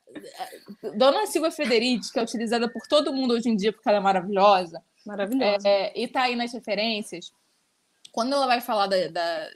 Dona Silva Federici, que é utilizada por todo mundo hoje em dia porque ela é maravilhosa, Maravilhosa. é, e tá aí nas referências, quando ela vai falar da, da-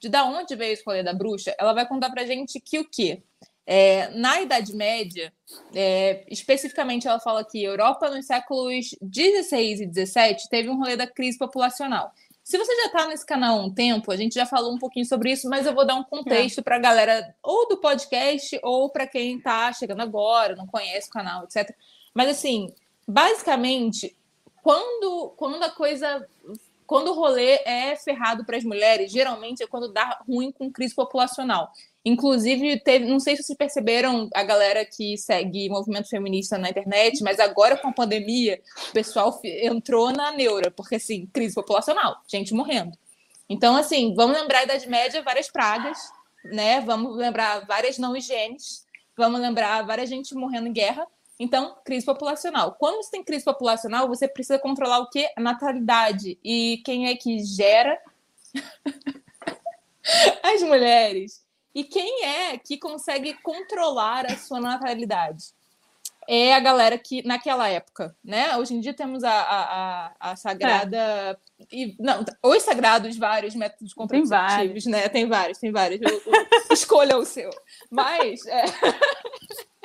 de da onde veio esse rolê da bruxa, ela vai contar pra gente que o quê? É, na Idade Média, é, especificamente ela fala que Europa nos séculos 16 e 17 teve um rolê da crise populacional. Se você já está nesse canal há um tempo, a gente já falou um pouquinho sobre isso, mas eu vou dar um contexto para a galera, ou do podcast, ou para quem está chegando agora, não conhece o canal, etc. Mas assim, basicamente, quando, quando a coisa. Quando o rolê é ferrado para as mulheres, geralmente é quando dá ruim com crise populacional. Inclusive, teve, não sei se vocês perceberam, a galera que segue movimento feminista na internet, mas agora com a pandemia, o pessoal entrou na neura, porque assim, crise populacional, gente morrendo. Então, assim, vamos lembrar da Idade Média, várias pragas, né? Vamos lembrar várias não higienes, vamos lembrar várias gente morrendo em guerra. Então, crise populacional. Quando você tem crise populacional, você precisa controlar o quê? A natalidade. E quem é que gera? [LAUGHS] As mulheres. E quem é que consegue controlar a sua natalidade? É a galera que, naquela época, né? Hoje em dia temos a, a, a, a sagrada. E, não, os sagrados, vários métodos contraceptivos, né? Tem vários, tem vários. O- o- escolha o seu. Mas. é, [LAUGHS]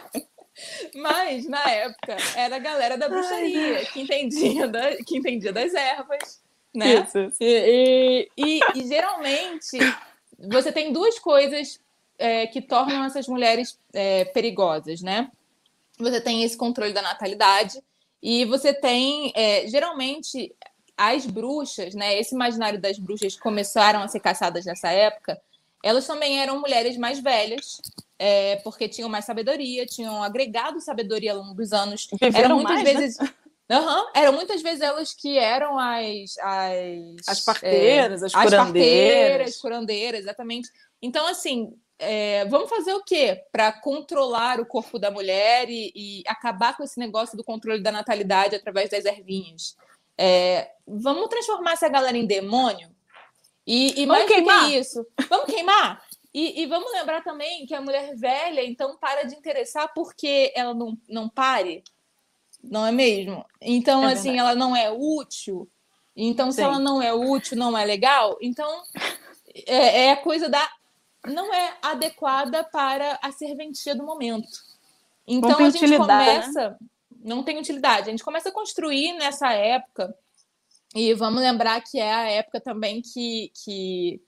Mas, na época, era a galera da bruxaria, que entendia, da, que entendia das ervas, né? Isso, isso. E, e- e, geralmente você tem duas coisas é, que tornam essas mulheres é, perigosas, né? Você tem esse controle da natalidade e você tem é, geralmente as bruxas, né? Esse imaginário das bruxas que começaram a ser caçadas nessa época, elas também eram mulheres mais velhas, é, porque tinham mais sabedoria, tinham agregado sabedoria ao longo dos anos. Viveram Eram muitas mais, né? vezes. Aham, eram muitas vezes elas que eram as. As, As parteiras, é, as as curandeiras. parteiras, curandeiras, exatamente. Então, assim, é, vamos fazer o quê para controlar o corpo da mulher e, e acabar com esse negócio do controle da natalidade através das ervinhas? É, vamos transformar essa galera em demônio? E, e Vamos mais do que queimar? isso, vamos queimar? E, e vamos lembrar também que a mulher velha, então, para de interessar porque ela não, não pare, não é mesmo? Então, É assim, verdade. ela não é útil. Então, se Sim. ela não é útil, não é legal, então é, é a coisa da. Não é adequada para a serventia do momento. Então a gente né? começa. Não tem utilidade. A gente começa a construir nessa época. E vamos lembrar que é a época também que, que,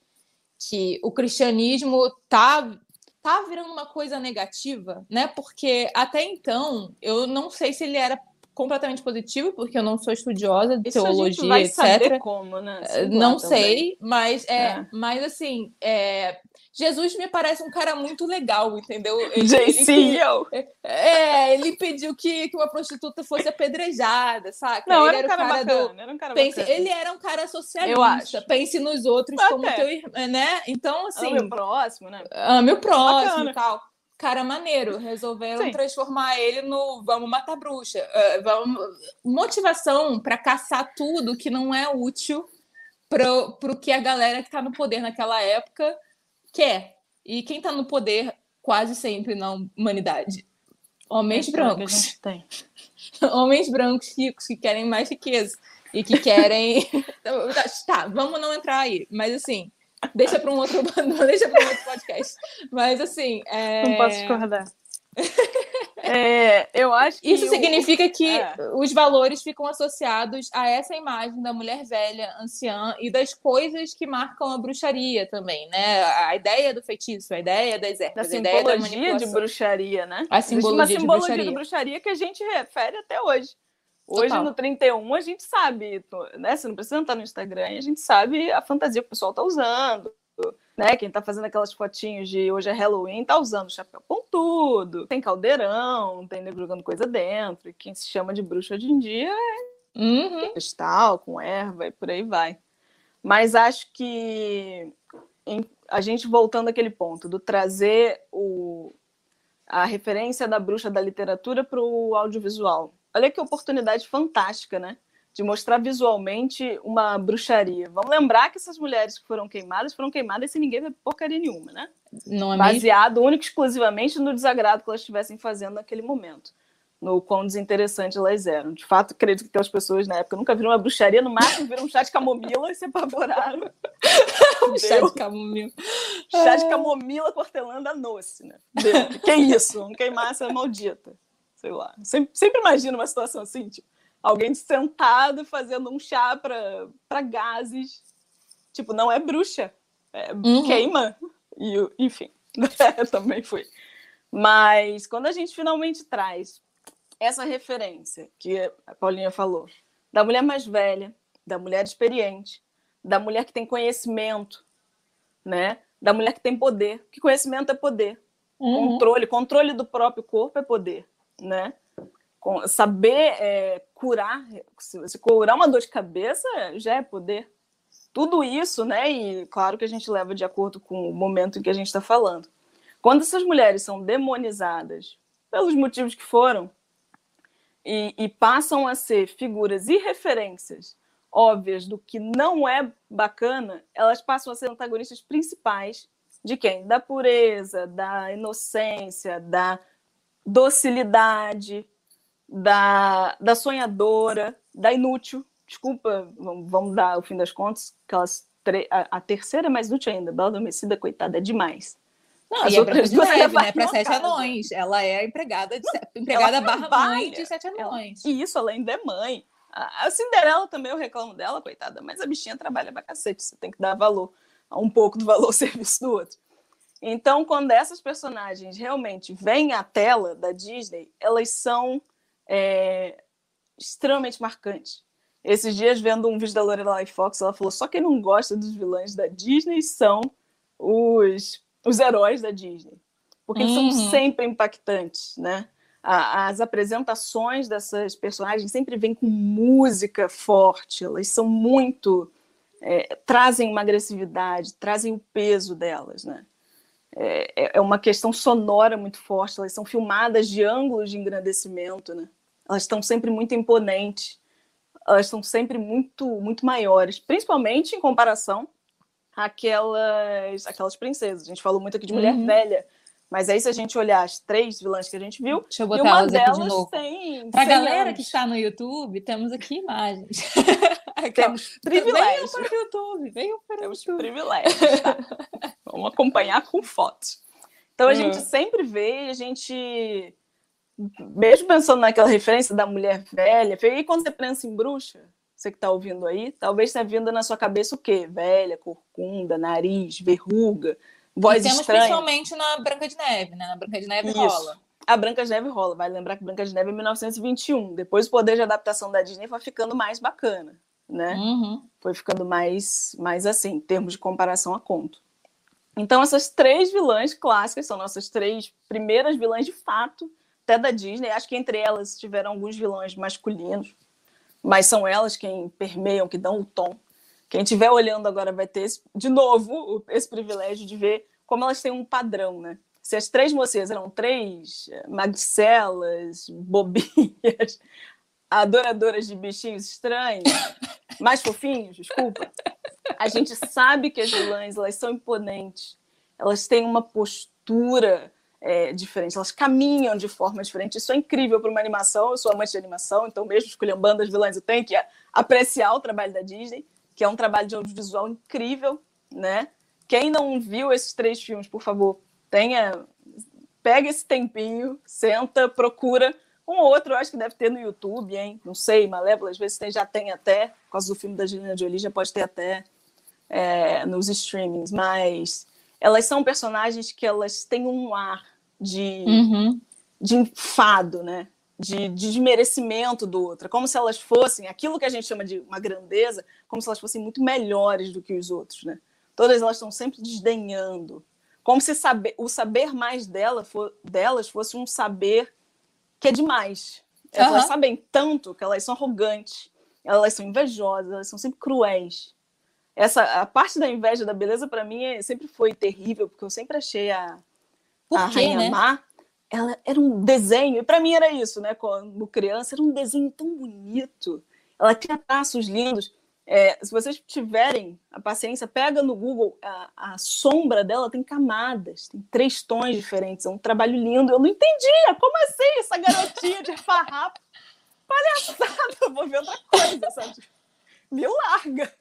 que o cristianismo está tá virando uma coisa negativa, né? Porque até então eu não sei se ele era completamente positivo, porque eu não sou estudiosa de Isso teologia, etc. como, né? não sei, mas é, é, mas assim, é, Jesus me parece um cara muito legal, entendeu? Ele, ele, é, ele pediu que, que uma prostituta fosse apedrejada, saca? Não, ele era, um cara, cara bacana, do, era um cara pense, bacana. Ele era um cara socialista. Eu acho. Pense nos outros Até. como teu irmão, né? Então, assim. Ame o próximo, né? Ame o próximo e tal cara maneiro. Resolveram Sim. transformar ele no vamos matar bruxa. Uh, vamos... Motivação para caçar tudo que não é útil para o que a galera que está no poder naquela época quer. E quem está no poder quase sempre na humanidade? Homens é brancos. Tem. [LAUGHS] Homens brancos ricos que querem mais riqueza e que querem. [LAUGHS] [LAUGHS] tá, vamos não entrar aí. Mas assim, deixa para um outro, deixa para um outro podcast. Mas assim, é... não posso discordar. É, eu acho que isso significa que é. os valores ficam associados a essa imagem da mulher velha, anciã e das coisas que marcam a bruxaria também, né? A ideia do feitiço, a ideia das ervas, da a ideia da simbologia de bruxaria, né? A simbologia, uma simbologia de bruxaria. de bruxaria que a gente refere até hoje. Hoje, Total. no 31, a gente sabe, né? Você não precisa estar no Instagram, a gente sabe a fantasia que o pessoal está usando, né? Quem tá fazendo aquelas fotinhos de hoje é Halloween tá usando chapéu pontudo, tem caldeirão, tem nego jogando coisa dentro. E quem se chama de bruxa hoje em dia é uhum. cristal, com erva e por aí vai. Mas acho que em, a gente voltando àquele ponto do trazer o, a referência da bruxa da literatura para o audiovisual. Olha que oportunidade fantástica, né? De mostrar visualmente uma bruxaria. Vamos lembrar que essas mulheres que foram queimadas foram queimadas sem ninguém ver porcaria nenhuma, né? Não é Baseado mesmo? único e exclusivamente no desagrado que elas estivessem fazendo naquele momento. No quão desinteressantes elas eram. De fato, acredito que aquelas pessoas na época nunca viram uma bruxaria, no máximo viram um chá de camomila e se apavoraram. [LAUGHS] um chá de camomila. Chá de camomila cortelando a noce, né? Deu. Que isso? Vamos queimar essa maldita. Sei lá. Sempre, sempre imagino uma situação assim, tipo, alguém sentado fazendo um chá para gases. Tipo, não é bruxa, é uhum. queima. E, enfim, [LAUGHS] também foi. Mas quando a gente finalmente traz essa referência que a Paulinha falou, da mulher mais velha, da mulher experiente, da mulher que tem conhecimento, né? Da mulher que tem poder, que conhecimento é poder. Uhum. Controle, controle do próprio corpo é poder, né? Saber é, curar, se curar uma dor de cabeça já é poder. Tudo isso, né? E claro que a gente leva de acordo com o momento em que a gente está falando. Quando essas mulheres são demonizadas pelos motivos que foram e, e passam a ser figuras e referências óbvias do que não é bacana, elas passam a ser antagonistas principais de quem? Da pureza, da inocência, da docilidade, da, da sonhadora, da inútil. Desculpa, vamos dar o fim das contas, aquelas a, a, terceira é mais útil ainda, Bela Adormecida, coitada, é demais. Não, As e é outras é duas leve, né? Para sete casa. anões. Ela é empregada, de, Não, empregada barra mãe de sete anões. Ela, e isso, além de mãe. A, a Cinderela também eu reclamo dela, coitada, mas a bichinha trabalha pra cacete, você tem que dar valor, um pouco do valor ao [LAUGHS] serviço do outro. Então, quando essas personagens realmente vêm à tela da Disney, elas são é, extremamente marcante. Esses dias, vendo um vídeo da Lorelai Fox, ela falou: só quem não gosta dos vilões da Disney são os, os heróis da Disney. Porque eles são uhum. sempre impactantes, né? as apresentações dessas personagens sempre vêm com música forte, elas são muito. É, trazem uma agressividade, trazem o peso delas, né? É, é, é uma questão sonora muito forte, elas são filmadas de ângulos de engrandecimento, né? Elas estão sempre muito imponentes, elas estão sempre muito, muito maiores, principalmente em comparação àquelas, àquelas princesas. A gente falou muito aqui de mulher uhum. velha, mas aí, se a gente olhar as três vilãs que a gente viu, Deixa eu botar uma delas de novo. tem. Para a galera anos. que está no YouTube, temos aqui imagens. [LAUGHS] temos privilégios. Venham para o YouTube, venham para temos YouTube. privilégios, tá? [LAUGHS] Vamos acompanhar com fotos. Então, a uhum. gente sempre vê, a gente mesmo pensando naquela referência da mulher velha, e quando você pensa em bruxa, você que está ouvindo aí, talvez tenha vindo na sua cabeça o quê? Velha, corcunda, nariz, verruga, Voz e temos estranha. principalmente na Branca de Neve, né? Na Branca de Neve Isso. rola. A Branca de Neve rola. Vale lembrar que Branca de Neve é 1921. Depois o poder de adaptação da Disney foi ficando mais bacana, né? Uhum. Foi ficando mais, mais assim, em termos de comparação a conto. Então, essas três vilãs clássicas são nossas três primeiras vilãs de fato, até da Disney. Acho que entre elas tiveram alguns vilões masculinos, mas são elas quem permeiam, que dão o tom. Quem estiver olhando agora vai ter, esse, de novo, esse privilégio de ver como elas têm um padrão, né? Se as três mocinhas eram três eh, magcelas, bobinhas, [LAUGHS] adoradoras de bichinhos estranhos, [COUGHS] mais fofinhos, desculpa, a gente sabe que as vilãs elas são imponentes, elas têm uma postura é, diferente, elas caminham de forma diferente. Isso é incrível para uma animação. Eu sou amante de animação, então, mesmo escolhendo as vilãs, eu tenho que apreciar o trabalho da Disney, que é um trabalho de audiovisual incrível, né? Quem não viu esses três filmes, por favor, tenha pega esse tempinho, senta, procura um ou outro, eu acho que deve ter no YouTube, hein? Não sei, Malévola, às vezes tem, já tem até, por causa do filme da Angelina Jolie, já pode ter até é, nos streamings, mas elas são personagens que elas têm um ar de, uhum. de enfado, né? De, de desmerecimento do outro, como se elas fossem aquilo que a gente chama de uma grandeza, como se elas fossem muito melhores do que os outros, né? Todas elas estão sempre desdenhando, como se saber, o saber mais dela for, delas fosse um saber que é demais. Uhum. Elas sabem tanto que elas são arrogantes, elas são invejosas, elas são sempre cruéis essa a parte da inveja da beleza para mim é, sempre foi terrível porque eu sempre achei a, Por a quê, Rainha né? Má ela era um desenho e para mim era isso né quando criança era um desenho tão bonito. Ela tinha traços lindos. É, se vocês tiverem a paciência pega no Google a, a, sombra dela tem camadas tem três tons diferentes é um trabalho lindo. Eu não entendia como assim essa garotinha de farrapo? Palhaçada eu vou ver outra coisa sabe? Me larga.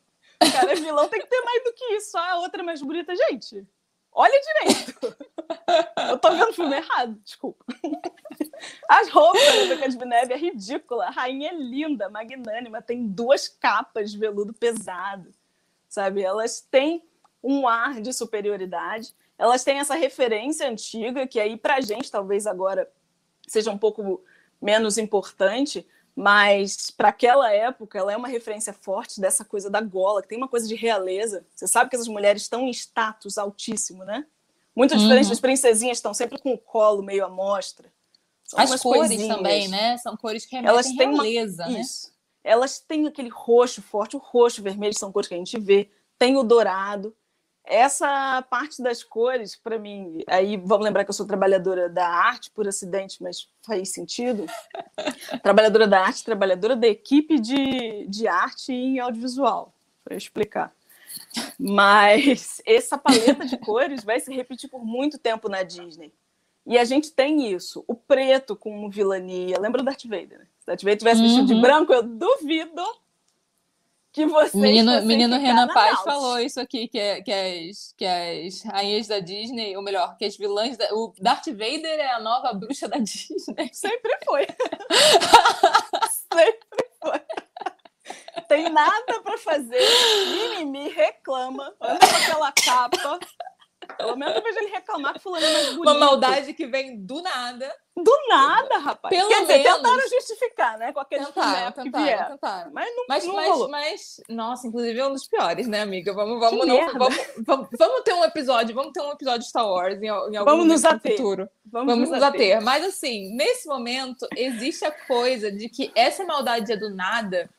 Cara, vilão tem que ter mais do que isso. Ah, a outra é mais bonita. Gente, olha direito. [LAUGHS] Eu tô vendo o filme errado, desculpa. [LAUGHS] As roupas da Branca de Neve é ridícula. A rainha é linda, magnânima, tem duas capas de veludo pesado, sabe? Elas têm um ar de superioridade. Elas têm essa referência antiga, que aí pra gente talvez agora seja um pouco menos importante, mas para aquela época ela é uma referência forte dessa coisa da gola, que tem uma coisa de realeza. Você sabe que essas mulheres estão em status altíssimo, né? Muito diferente uhum. das princesinhas, estão sempre com o colo meio à mostra. São As cores coisinhas. também, né? São cores que remetem elas têm realeza, uma... né? Isso. Elas têm aquele roxo forte, o roxo e o vermelho são cores que a gente vê, tem o dourado essa parte das cores, para mim, aí vamos lembrar que eu sou trabalhadora da arte por acidente, mas faz sentido. trabalhadora da arte, trabalhadora da equipe de, de arte em audiovisual, para explicar. Mas essa paleta de cores vai se repetir por muito tempo na Disney. E a gente tem isso. O preto com vilania. Lembra do Darth Vader? Né? Se Darth Vader tivesse uhum. vestido de branco, eu duvido que vocês menino, menino Renan Paz falou isso aqui que, é, que, as, que as rainhas da Disney, ou melhor, que as vilãs da, o Darth Vader é a nova bruxa da [LAUGHS] Disney. Sempre foi. [LAUGHS] Sempre foi. Tem nada para fazer, mimimi, reclama, anda com aquela capa, pelo menos eu vejo ele reclamar que fulano é mais bonito. Uma maldade que vem do nada. Do nada, rapaz. Pelo Quer dizer, menos... tentaram justificar, né? Com aquele tentaram, tentaram, que vieram. Tentaram. Mas não, mas, não mas, mas, nossa, inclusive é um dos piores, né, amiga? Vamos, vamos, não, vamos, vamos, vamos, ter um episódio, vamos ter um episódio de Star Wars em, em algum vamos nos ater. futuro. Vamos, vamos nos ater. ater. Mas assim, nesse momento, existe a coisa de que essa maldade é do nada,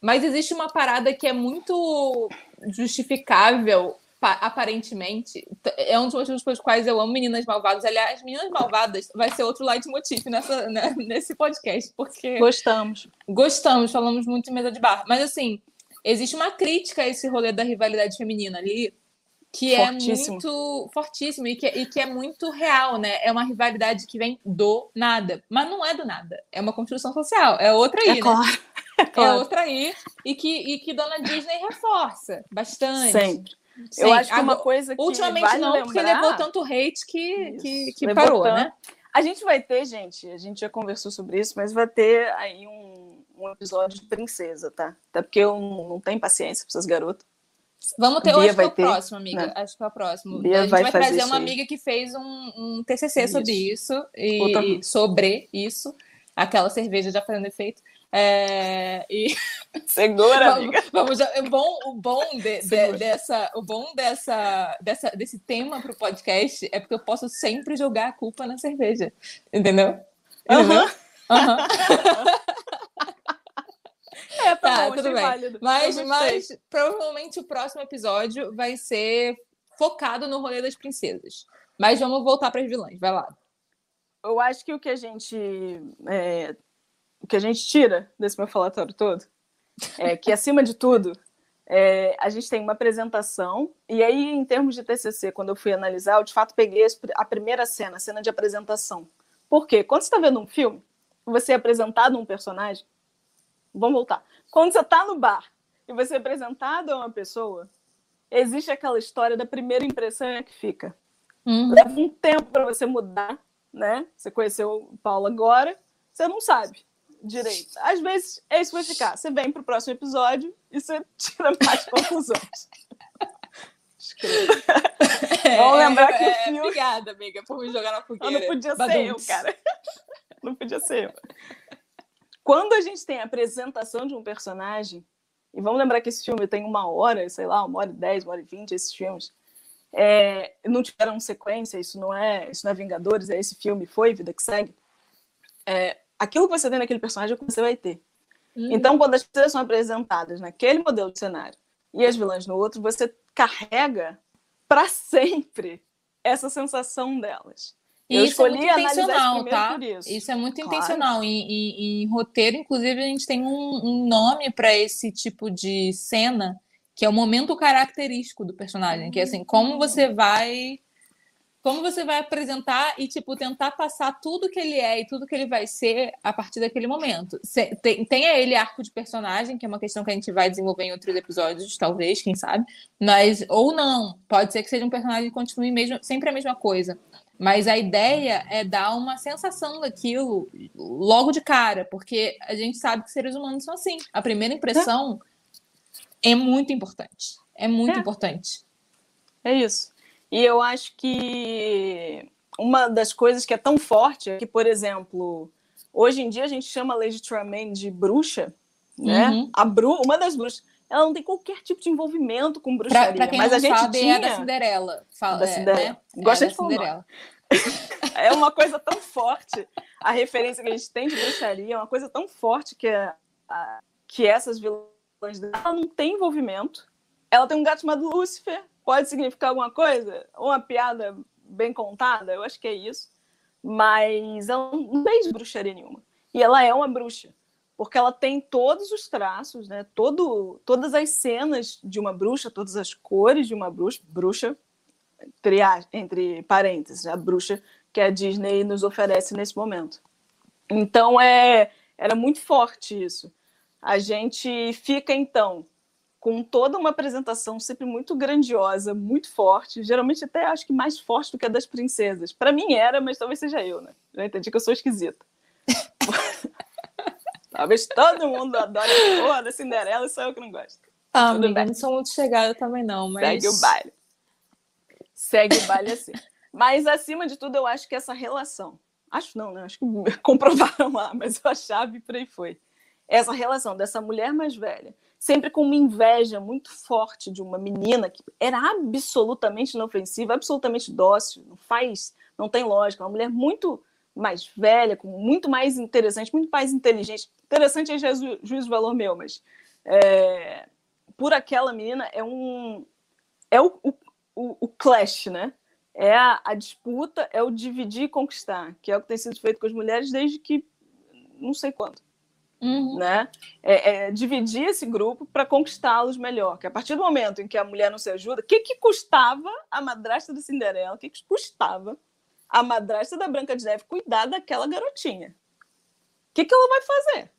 mas existe uma parada que é muito justificável aparentemente, é um dos motivos pelos quais eu amo Meninas Malvadas. Aliás, Meninas Malvadas vai ser outro leitmotiv nessa, [LAUGHS] né, nesse podcast, porque... Gostamos. Gostamos, falamos muito em mesa de bar. Mas, assim, existe uma crítica a esse rolê da rivalidade feminina ali, que é fortíssimo. é muito fortíssimo e que, e que é muito real, né? É uma rivalidade que vem do nada. Mas não é do nada. É uma construção social. É outra aí, é né? Claro. [LAUGHS] É, claro. é outra aí. E que, e que Dona Disney reforça bastante. Sempre. Sim, eu acho que uma coisa que ultimamente vale não, lembrar... porque levou tanto hate que, que, que parou, tanto. né? A gente vai ter, gente, a gente já conversou sobre isso, mas vai ter aí um, um episódio de princesa, tá? Até porque eu não tenho paciência para essas garotas. Vamos ter, Bia acho que é o ter, próximo, amiga. Né? Acho que é o próximo. Bia a gente vai, vai trazer uma amiga que fez um, um TCC isso. sobre isso e sobre isso, aquela cerveja já fazendo efeito. É, e... [LAUGHS] Segura, amiga. Vamos, vamos, o bom, o bom, de, de, dessa, o bom dessa, dessa, desse tema para o podcast é porque eu posso sempre jogar a culpa na cerveja, entendeu? Entendeu? Uhum. Uhum. [LAUGHS] é, tá, tá bom, tudo bem. Válido. Mas, mas provavelmente o próximo episódio vai ser focado no rolê das princesas. Mas vamos voltar para as vilãs, vai lá. Eu acho que o que a gente é, o que a gente tira desse meu falatório todo é que, acima de tudo, é, a gente tem uma apresentação, e aí, em termos de TCC, quando eu fui analisar, eu de fato peguei a primeira cena, a cena de apresentação. Por quê? Quando você está vendo um filme, você é apresentado a um personagem. Vamos voltar. Quando você está no bar e você é apresentado a uma pessoa, existe aquela história da primeira impressão que fica. Uhum. Leva um tempo para você mudar, né? Você conheceu o Paulo agora, você não sabe direito. Às vezes é isso que vai ficar. Você vem para o próximo episódio e você [LAUGHS] tira mais conclusões. É, Vamos lembrar que é, o filme... Obrigada, amiga, por me jogar na fogueira. Não podia ser eu, cara. Não podia ser eu. Quando a gente tem a apresentação de um personagem, e vamos lembrar que esse filme tem uma hora, sei lá, uma hora e dez, uma hora e vinte, esses filmes, é, não tiveram sequência, isso não é isso não é Vingadores, é esse filme, foi Vida que Segue. É, aquilo que você tem naquele personagem é o que você vai ter. Uhum. Então, quando as pessoas são apresentadas naquele modelo de cenário e as vilãs no outro, você carrega para sempre essa sensação delas. Eu isso é muito intencional, tá? Isso. isso. é muito claro. intencional. Em, em, em, roteiro, inclusive, a gente tem um, um nome para esse tipo de cena, que é o momento característico do personagem, que é assim, como você vai como você vai apresentar e, tipo, tentar passar tudo que ele é e tudo que ele vai ser a partir daquele momento. Tem, tem ele arco de personagem, que é uma questão que a gente vai desenvolver em outros episódios, talvez, quem sabe. Mas, ou não, pode ser que seja um personagem que continue mesmo, sempre a mesma coisa. Mas a ideia é dar uma sensação daquilo logo de cara, porque a gente sabe que seres humanos são assim. A primeira impressão é, é muito importante. É muito é. importante. É isso. E eu acho que uma das coisas que é tão forte é que, por exemplo, hoje em dia a gente chama Lady Tremaine de bruxa, né? Uhum. A bru uma das bruxas. Ela não tem qualquer tipo de envolvimento com bruxaria. Pra, pra quem mas a gente sabe, tinha... é da Cinderela. Fala, da Cinderela. É, né? Gosta é de Cinderela. [LAUGHS] é uma coisa tão forte. A referência que a gente tem de bruxaria é uma coisa tão forte que, é, a, que essas vilãs dela não tem envolvimento. Ela tem um gato chamado Lúcifer, pode significar alguma coisa? Uma piada bem contada? Eu acho que é isso. Mas ela não fez bruxaria nenhuma. E ela é uma bruxa, porque ela tem todos os traços, né? Todo, todas as cenas de uma bruxa, todas as cores de uma bruxa, bruxa entre, entre parênteses, a bruxa que a Disney nos oferece nesse momento. Então é, era muito forte isso. A gente fica então com toda uma apresentação sempre muito grandiosa, muito forte, geralmente até acho que mais forte do que a das princesas. Para mim era, mas talvez seja eu, né? Já entendi que eu sou esquisita. [LAUGHS] talvez todo mundo adore a porra da Cinderela e só eu que não gosto. Ah, Tudo amiga, bem. não sou muito chegada também não, mas... Segue o baile. Segue o baile assim. Mas, acima de tudo, eu acho que essa relação... Acho não, né? Acho que [LAUGHS] comprovaram lá, mas a chave por aí foi. Essa relação dessa mulher mais velha sempre com uma inveja muito forte de uma menina que era absolutamente inofensiva, absolutamente dócil, não faz, não tem lógica, uma mulher muito mais velha, muito mais interessante, muito mais inteligente. Interessante é juízo, juízo valor meu, mas é, por aquela menina é um é o, o, o clash, né? É a, a, disputa, é o dividir e conquistar, que é o que tem sido feito com as mulheres desde que não sei quando. Uhum. Né? É, é, dividir esse grupo para conquistá-los melhor. Que a partir do momento em que a mulher não se ajuda, o que, que custava a madrasta da Cinderela? O que, que custava a madrasta da Branca de Neve cuidar daquela garotinha? O que, que ela vai fazer?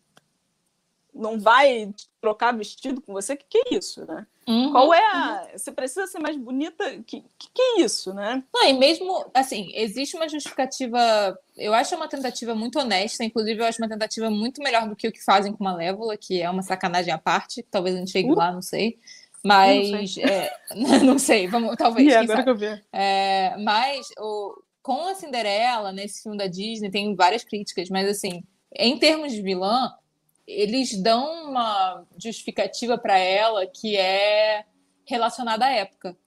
Não vai trocar vestido com você? O que, que é isso, né? Uhum, Qual é a. Uhum. Você precisa ser mais bonita? Que, que, que é isso, né? Não, e mesmo assim, existe uma justificativa. Eu acho uma tentativa muito honesta, inclusive eu acho uma tentativa muito melhor do que o que fazem com Malévola, que é uma sacanagem à parte. Talvez a gente chegue uh. lá, não sei. Mas não sei, é, [LAUGHS] não sei vamos, talvez. E agora que eu vi. É, mas o, com a Cinderela, nesse filme da Disney, tem várias críticas, mas assim, em termos de vilã, eles dão uma justificativa para ela que é relacionada à época,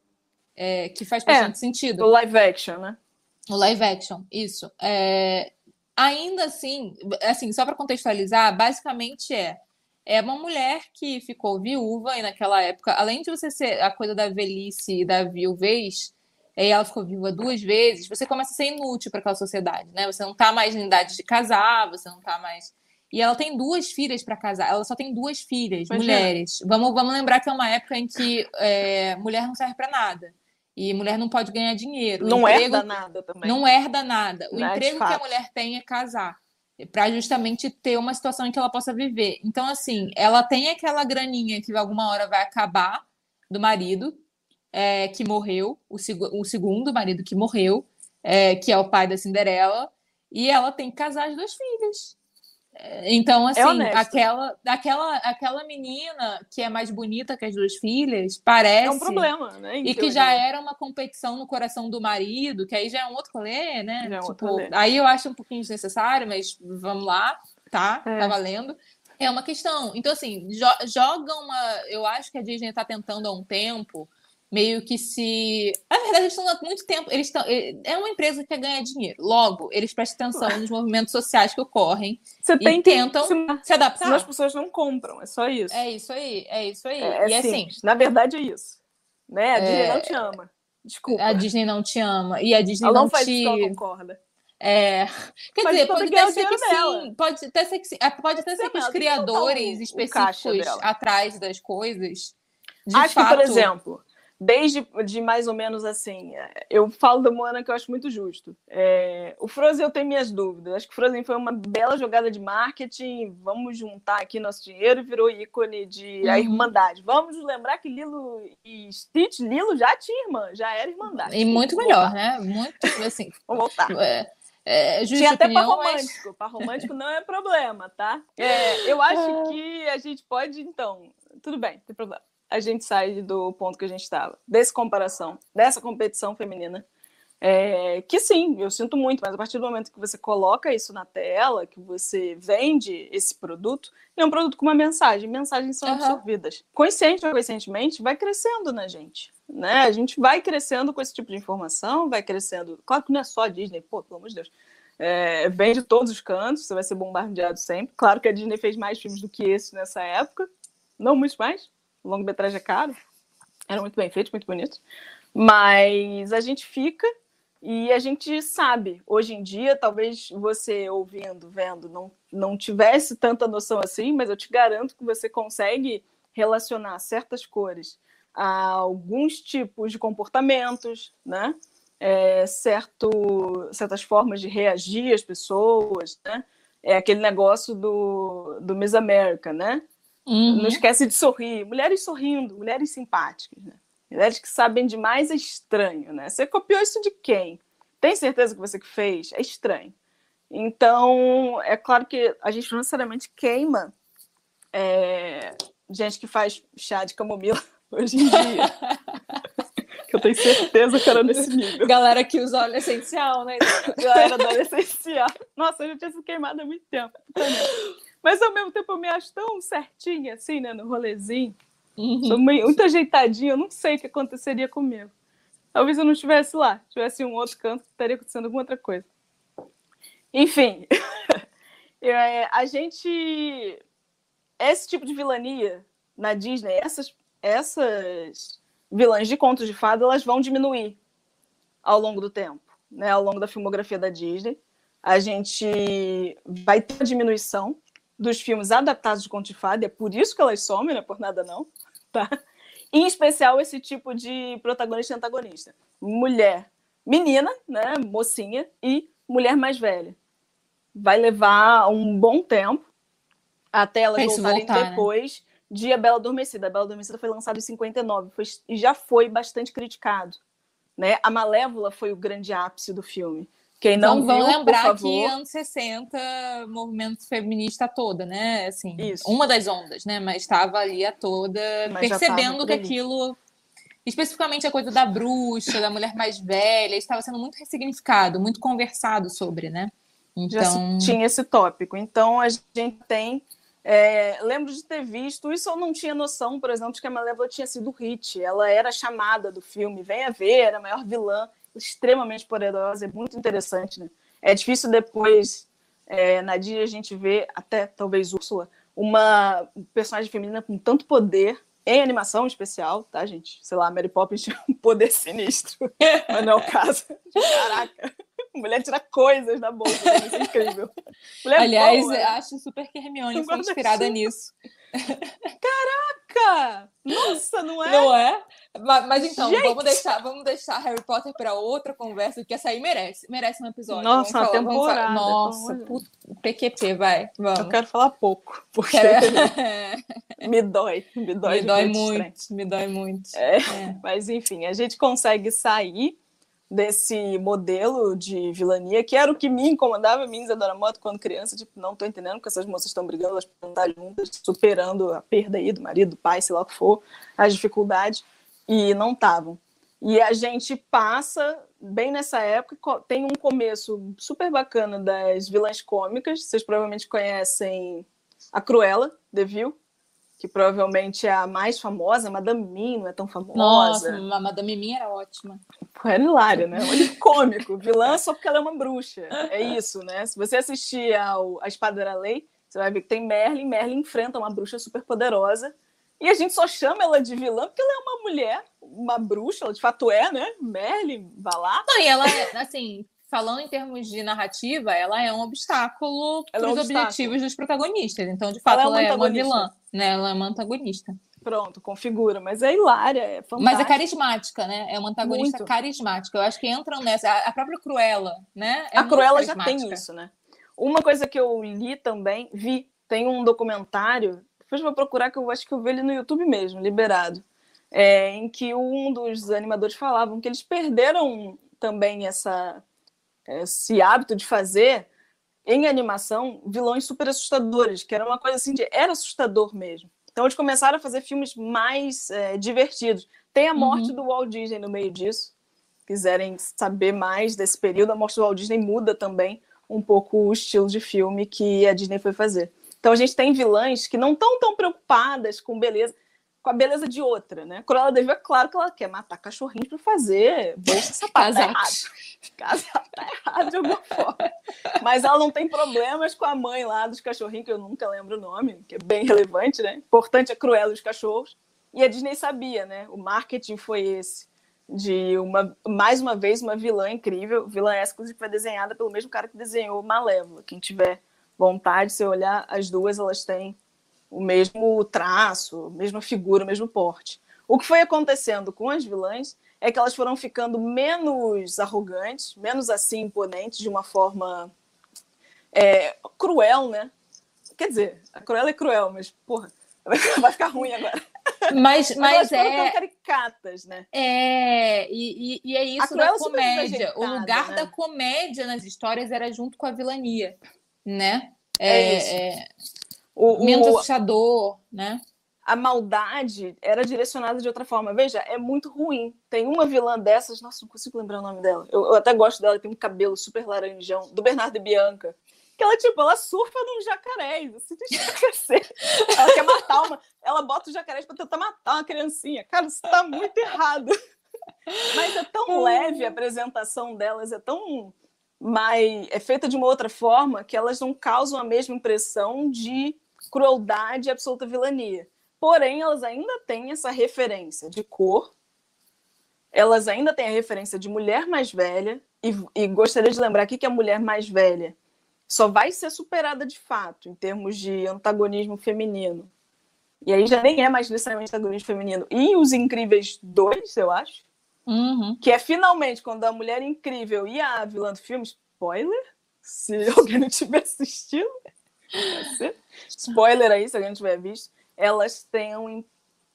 é, que faz bastante é, sentido. O live action, né? O live action, isso. É, ainda assim, assim, só para contextualizar, basicamente é é uma mulher que ficou viúva e naquela época, além de você ser a coisa da velhice e da viuvez, e ela ficou viúva duas vezes, você começa a ser inútil para aquela sociedade, né? Você não está mais em idade de casar, você não está mais. E ela tem duas filhas para casar. Ela só tem duas filhas, mulheres. Vamos, vamos lembrar que é uma época em que é, mulher não serve para nada. E mulher não pode ganhar dinheiro. Não emprego, herda nada também. Não herda nada. O não é emprego é que a mulher tem é casar. Para justamente ter uma situação em que ela possa viver. Então, assim, ela tem aquela graninha que alguma hora vai acabar do marido, é, que morreu, o, seg o, segundo marido que morreu, é, que é o pai da Cinderela, e ela tem que casar as duas filhas. Então, é assim, é aquela, aquela, aquela menina que é mais bonita que as duas filhas, parece. É um problema, né? E que já era uma competição no coração do marido, que aí já é um outro rolê, né? Já é um tipo, outro rolê. Aí eu acho um pouquinho desnecessário, mas vamos lá, tá? É. Tá valendo. É uma questão. Então, assim, jo joga uma. Eu acho que a Disney está tentando há um tempo meio que se. Na verdade, eles estão há muito tempo. Eles estão. É uma empresa que quer ganhar dinheiro. Logo, eles prestam atenção nos movimentos sociais que ocorrem Você e tentam se, se adaptar. Senão as pessoas não compram, é só isso. É isso aí, é isso aí. É, e é assim. Na verdade, é isso. Né? A é... Disney não te ama. Desculpa. A Disney não te ama. E a Disney ela não, não faz te. Isso concorda. É, quer dizer, pode até ser que sim, pode até ser que é, pode até ser que os criadores específicos atrás das coisas. Acho fato... que, por exemplo, desde de mais ou menos assim. Eu falo da Moana que eu acho muito justo. É, o Frozen eu tenho minhas dúvidas. Acho que o Frozen foi uma bela jogada de marketing. Vamos juntar aqui nosso dinheiro e virou ícone de uhum. a Irmandade. Vamos lembrar que Lilo e Stitch, Lilo já tinha irmã, já era Irmandade. E muito melhor, né? Muito assim. [LAUGHS] Vamos voltar. É. É, Tinha até para romântico. Mas... Para romântico não é problema, tá? É, eu [LAUGHS] acho que a gente pode, então. Tudo bem, não tem problema a gente sai do ponto que a gente estava, dessa comparação, dessa competição feminina. É, que sim, eu sinto muito, mas a partir do momento que você coloca isso na tela, que você vende esse produto, é um produto com uma mensagem, mensagens são uhum. absorvidas. Consciente ou conscientemente, vai crescendo na gente. Né? A gente vai crescendo com esse tipo de informação, vai crescendo. Claro que não é só a Disney, pô, pelo amor de Deus. É, vem de todos os cantos, você vai ser bombardeado sempre. Claro que a Disney fez mais filmes do que esse nessa época, não muito mais, longa-metragem é caro. Era muito bem feito, muito bonito. Mas a gente fica e a gente sabe. Hoje em dia, talvez você ouvindo, vendo, não, não tivesse tanta noção assim, mas eu te garanto que você consegue relacionar certas cores a alguns tipos de comportamentos, né? É, certo, certas formas de reagir às pessoas, né? É aquele negócio do, do Miss America, né? Uhum. Não esquece de sorrir. Mulheres sorrindo, mulheres simpáticas, né? Mulheres que sabem demais é estranho, né? Você copiou isso de quem? Tem certeza que você que fez? É estranho. Então, é claro que a gente não necessariamente queima é, gente que faz chá de camomila [LAUGHS] hoje em dia. [LAUGHS] que eu tenho certeza que era nesse nível. Galera que usa óleo essencial, né? [LAUGHS] Galera do óleo essencial. Nossa, eu já tinha sido queimada há muito tempo. Mas ao mesmo tempo eu me acho tão certinha assim, né, no rolezinho. Uhum. Sou muito ajeitadinha, eu não sei o que aconteceria comigo. Talvez eu não estivesse lá, tivesse em um outro canto, estaria acontecendo alguma outra coisa. Enfim, [LAUGHS] é, a gente. Esse tipo de vilania na Disney, essas, essas vilãs de contos de fada, elas vão diminuir ao longo do tempo, né? Ao longo da filmografia da Disney. A gente vai ter uma diminuição dos filmes adaptados de conto de fada, é por isso que elas somem, não é por nada não, tá? Em especial esse tipo de protagonista e antagonista. Mulher, menina, né, mocinha, e mulher mais velha. Vai levar um bom tempo até elas voltarem voltar, né? depois né? de A Bela Adormecida. A Bela Adormecida foi lançada em 59 foi, e já foi bastante criticado. Né? A Malévola foi o grande ápice do filme. Quem não então, viu, vamos lembrar que anos 60, movimento feminista toda, né? Assim, Isso. uma das ondas, né? Mas estava ali a toda, Mas já percebendo que aquilo, especificamente a coisa da bruxa, da mulher mais velha, estava sendo muito ressignificado, muito conversado sobre, né? já Então, tinha esse tópico. Então a gente tem. é, lembro de ter visto, isso eu não tinha noção, por exemplo, de que a Malévola tinha sido hit. Ela era chamada do filme, venha ver, era a maior vilã, extremamente poderosa, é muito interessante, né? É difícil depois, é, na Disney, a gente ver, até talvez Úrsula, uma personagem feminina com tanto poder, em animação especial, tá, gente? Sei lá, Mary Poppins tinha um poder sinistro, [LAUGHS] mas não é o caso. Caraca, mulher tira coisas da bolsa, isso é incrível. Mulher aliás, boa, né? acho super que Hermione foi inspirada nisso. Caraca! Nossa, não é? Não é? Ma- Mas, então, Gente! vamos deixar, vamos deixar Harry Potter para outra conversa, porque essa aí merece. Merece um episódio. Nossa, Vamos falar- temporada, Nossa, PQP, vai. Vamos. Eu quero falar pouco, porque Quero- [LAUGHS] me dói, me dói. me dói muito, trem. me dói muito. É. É. Mas enfim, a gente consegue sair desse modelo de vilania, que era o que me incomodava, me Isadora Moto, quando criança, tipo, não tô entendendo porque essas moças estão brigando, elas podem estar juntas, superando a perda aí do marido, do pai, sei lá o que for, as dificuldades, e não estavam. E a gente passa, bem nessa época, tem um começo super bacana das vilãs cômicas, vocês provavelmente conhecem a Cruella, Devil, que provavelmente é a mais famosa, Madame Mim não é tão famosa. Nossa, a Madame Mim era ótima. Pô, Era hilária, né? Olha, cômico. Vilã só porque ela é uma bruxa. É isso, né? Se você assistir ao A Espada era Lei, você vai ver que tem Merlin. Merlin enfrenta uma bruxa super poderosa. E a gente só chama ela de vilã porque ela é uma mulher, uma bruxa, ela de fato é, né? Merlin, vai lá. Não, e ela, é, assim, falando em termos de narrativa, ela é um obstáculo para é um os objetivos dos protagonistas. Então, de fato, Ela é ela uma é uma antagonista. vilã. Né? Ela é uma antagonista. Pronto, configura. Mas é hilária, é fantástica. Mas é carismática, né? É uma antagonista Muito. carismática. Eu acho que entram nessa. A própria Cruella, né? É a Cruella já tem isso, né? Uma coisa que eu li também, vi, tem um documentário, depois vou procurar que eu acho que eu vi ele no YouTube mesmo, liberado, é, em que um dos animadores falavam que eles perderam também essa, esse hábito de fazer em animação vilões super assustadores, que era uma coisa assim de era assustador mesmo. Então eles começaram a fazer filmes mais é, divertidos. Tem a morte do Walt Disney no meio disso. Quiserem saber mais desse período, a morte do Walt Disney muda também um pouco o estilo de filme que a Disney foi fazer. Então a gente tem vilãs que não estão tão preocupadas com beleza, com a beleza de outra, né? Cruella de Vil, é claro que ela quer matar cachorrinhos para fazer bolsa sapato. Tá errado. Casar tá errado de alguma forma. Mas ela não tem problemas com a mãe lá dos cachorrinhos, que eu nunca lembro o nome, que é bem relevante, né? Importante é Cruella e os cachorros. E a Disney sabia, né? O marketing foi esse. De uma, mais uma vez, uma vilã incrível. Vilã essa, inclusive, foi desenhada pelo mesmo cara que desenhou Malévola. Quem tiver vontade, se olhar, as duas elas têm o mesmo traço, a mesma figura, o mesmo porte. O que foi acontecendo com as vilãs é que elas foram ficando menos arrogantes, menos assim imponentes, de uma forma é, cruel, né? Quer dizer, a Cruella é cruel, mas, porra, [LAUGHS] vai ficar ruim agora. Mas, Mas, mas é. caricatas, né? É, e, e- e é isso da é comédia. O lugar né? da comédia nas histórias era junto com a vilania, né? É isso. é, O, menos o- assustador, né? a maldade era direcionada de outra forma. Veja, é muito ruim. Tem uma vilã dessas, nossa, não consigo lembrar o nome dela. Eu, eu até gosto dela, tem um cabelo super laranjão, do Bernardo e Bianca. Que ela, tipo, ela surfa num jacaré, assim. [LAUGHS] Ela quer matar uma. Ela bota os jacarés pra tentar matar uma criancinha. Cara, isso tá muito errado. Mas é tão leve a apresentação delas, é tão mais. é feita de uma outra forma que elas não causam a mesma impressão de crueldade e absoluta vilania. Porém, elas ainda têm essa referência de cor, elas ainda têm a referência de mulher mais velha, e, e gostaria de lembrar aqui que a mulher mais velha só vai ser superada de fato em termos de antagonismo feminino. E aí já nem é mais necessariamente antagonismo feminino. E os Incríveis 2, eu acho, Uhum. que é finalmente quando a mulher incrível e a vilã do filme, spoiler, se [LAUGHS] alguém não tiver assistido. Spoiler aí, se alguém tiver visto, elas têm um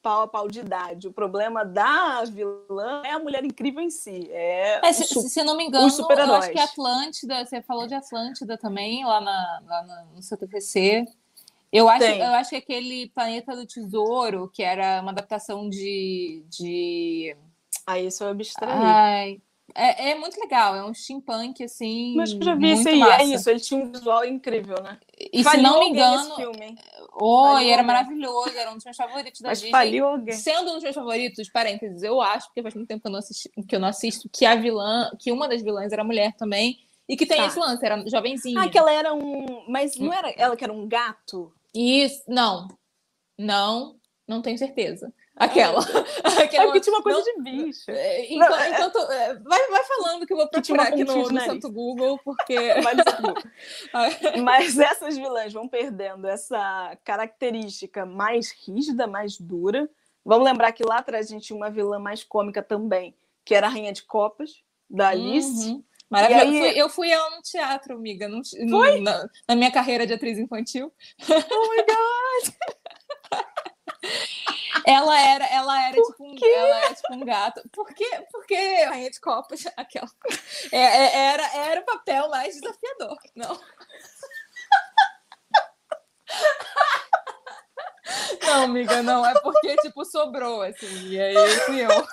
pau a pau de idade. O problema da vilã é a mulher incrível em si. É, é se, se não me engano, eu acho que Atlântida, você falou de Atlântida também, lá, na, lá no seu TPC. Eu acho, eu acho que aquele Planeta do Tesouro, que era uma adaptação de. de... Ah, isso eu abstraí. Ai, é, é, muito legal, é um steampunk, assim. Mas já vi isso aí, é isso, ele tinha um visual incrível, né? E se não me engano. Filme, Oi, era maravilhoso, era um dos meus favoritos da Mas Disney. Faliu alguém. Sendo um dos meus favoritos, parênteses, eu acho, porque faz muito tempo que eu não, assisti, que eu não assisto, que a vilã, que uma das vilãs era mulher também. E que tem tá. esse lance, era jovenzinha. Ah, que ela era um. Mas não era ela que era um gato? Isso, não. Não, não tenho certeza. Aquela. [LAUGHS] Aquela é porque tinha uma coisa não, de bicho. É, enquanto, não, é... enquanto é, vai, vai falando que eu vou procurar aqui no, [LAUGHS] no Santo Google, porque. [LAUGHS] Mas essas vilãs vão perdendo essa característica mais rígida, mais dura. Vamos lembrar que lá atrás a gente tinha uma vilã mais cômica também, que era a Rainha de Copas, da Alice. Uhum. Maravilhoso. Aí... Eu, fui, eu fui ela no teatro, amiga, no, no, na, na, minha carreira de atriz infantil. Oh my God! Ela era, ela era, tipo um, ela era tipo um gato. Por quê? Porque rainha de copas, [LAUGHS] aquela. É, é, era, era o papel mais desafiador, não? Não, amiga, não. É porque, tipo, sobrou, assim. E aí fui eu.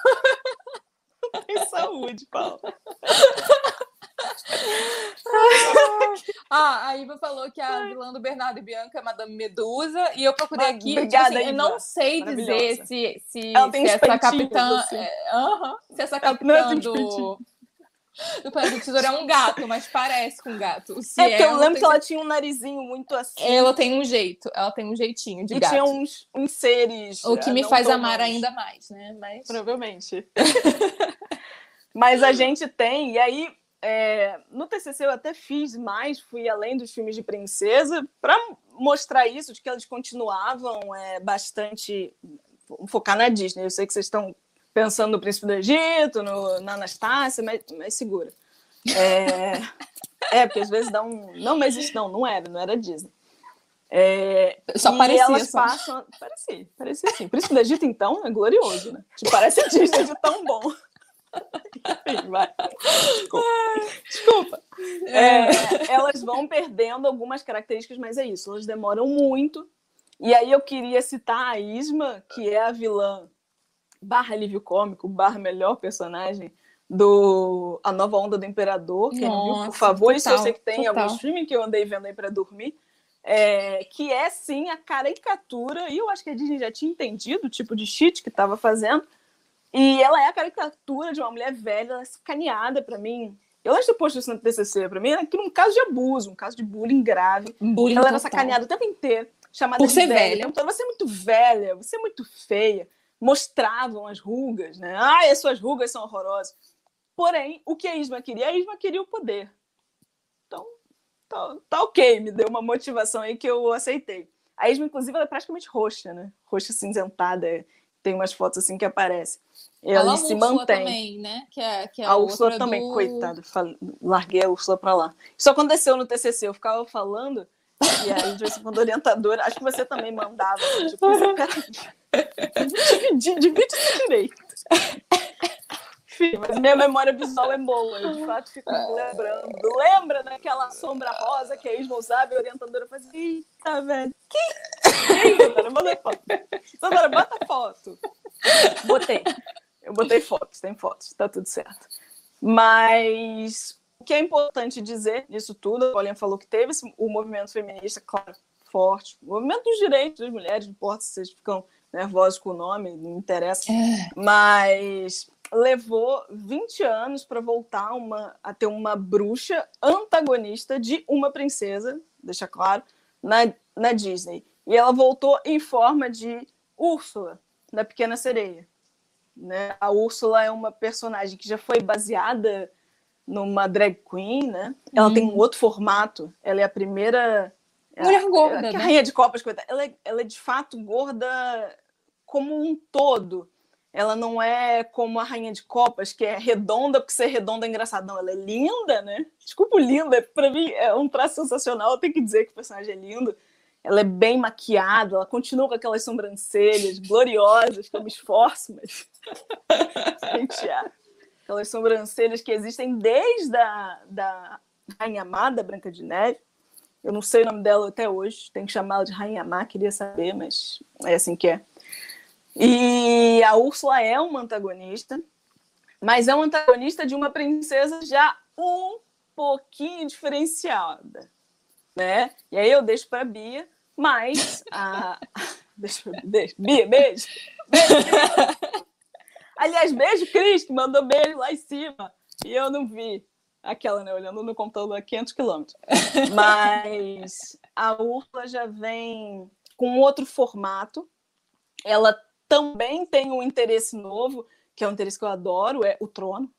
Tem saúde, Paulo. Ah, a Iva falou que a vilã do Bernardo e Bianca é Madame Medusa, e eu procurei aqui. Tipo Obrigada, tipo assim, eu não sei dizer se, se, Ela tem se essa capitã. Assim. É, uh -huh, se essa capitã do. Do Planeta do Tesouro é um gato, mas parece com um gato. Se é porque é, eu lembro que ela tinha um narizinho muito assim. Ela tem um jeito, ela tem um jeitinho de e gato. E tinha uns, uns seres. O que me faz amar ainda mais, né? Mas... Provavelmente. [LAUGHS] mas a [LAUGHS] gente tem, e aí é, no TCC eu até fiz mais, fui além dos filmes de princesa, para mostrar isso, de que eles continuavam é, bastante. focar na Disney. Eu sei que vocês estão pensando no Príncipe do Egito, no, na Anastácia, mas, mas segura. É, é, porque às vezes dá um. Não, mas isso não, não era, não era Disney. É, só parecia. elas só. passam. Parecia, parecia sim. Príncipe do Egito, então, é glorioso, né? Que parece Disney de tão bom. Vai. Desculpa. Desculpa. É, elas vão perdendo algumas características, mas é isso, elas demoram muito. E aí eu queria citar a Isma, que é a vilã barra alívio cômico, barra melhor personagem do A Nova Onda do Imperador. Quem Nossa, viu, por favor, total, isso eu sei que tem total. algum streaming que eu andei vendo aí para dormir. É, que é sim a caricatura, e eu acho que a Disney já tinha entendido o tipo de cheat que estava fazendo, e ela é a caricatura de uma mulher velha, ela é sacaneada para mim. Eu acho que depois no TCC, para mim, era aquilo um caso de abuso, um caso de bullying grave. bullying ela total. era sacaneada o tempo inteiro, chamada Por de ser velha. velha. Então, você é muito velha, você é muito feia. Mostravam as rugas, né? Ai, as suas rugas são horrorosas. Porém, o que a Isma queria? A Isma queria o poder. Então, tá, tá ok, me deu uma motivação aí que eu aceitei. A Isma, inclusive, ela é praticamente roxa, né? Roxa cinzentada tem umas fotos assim que aparecem. Ela se mantém. também, né? Que é, que é a Úrsula também, do... coitada. Larguei a Úrsula para lá. Isso aconteceu no TCC, eu ficava falando e aí, de vez em quando, orientadora, acho que você também mandava. Tipo, [LAUGHS] [LAUGHS] divide, divide direito. Enfim, mas minha memória visual é boa, eu de [LAUGHS] fato fico lembrando. Lembra daquela sombra rosa que a e a orientadora fazia? Eita, velho. Que? Sandra, manda foto. Sandra, bota foto. Botei. Eu botei fotos, tem fotos, tá tudo certo. Mas o que é importante dizer nisso tudo, a Paulinha falou que teve o movimento feminista, claro, forte. O movimento dos direitos das mulheres, não importa se vocês ficam nervosos com o nome, não interessa. É. Mas levou 20 anos para voltar uma, a ter uma bruxa antagonista de uma princesa, deixa claro, na, na Disney. E ela voltou em forma de Úrsula, da Pequena Sereia. Né? A Úrsula é uma personagem que já foi baseada numa drag queen, né? Ela hum. tem um uhum. outro formato. Ela é a primeira. Mulher gorda. Ela, né? rainha de copas, ela é, ela é de fato gorda como um todo. Ela não é como a rainha de copas, que é redonda, porque ser redonda é engraçado. Não, ela é linda, né? Desculpa, linda. Para mim é um traço sensacional. Eu tenho que dizer que o personagem é lindo. ela é bem maquiada, ela continua com aquelas sobrancelhas gloriosas, que eu me esforço, mas. [LAUGHS] Aquelas sobrancelhas que existem desde a da Rainha Amada, Branca de Neve. Eu não sei o nome dela até hoje, tem que chamá-la de Rainha Má, queria saber, mas é assim que é. E a Úrsula é uma antagonista, mas é uma antagonista de uma princesa já um pouquinho diferenciada, né? E aí eu deixo para Bia, mas a [LAUGHS] deixa, deixa. Bia, beijo. beijo. Aliás, beijo, Cris, que mandou beijo lá em cima e eu não vi aquela, né? Olhando no computador a 500 quilômetros. Mas a Úrsula já vem com outro formato. Ela também tem um interesse novo, que é um interesse que eu adoro, é o trono,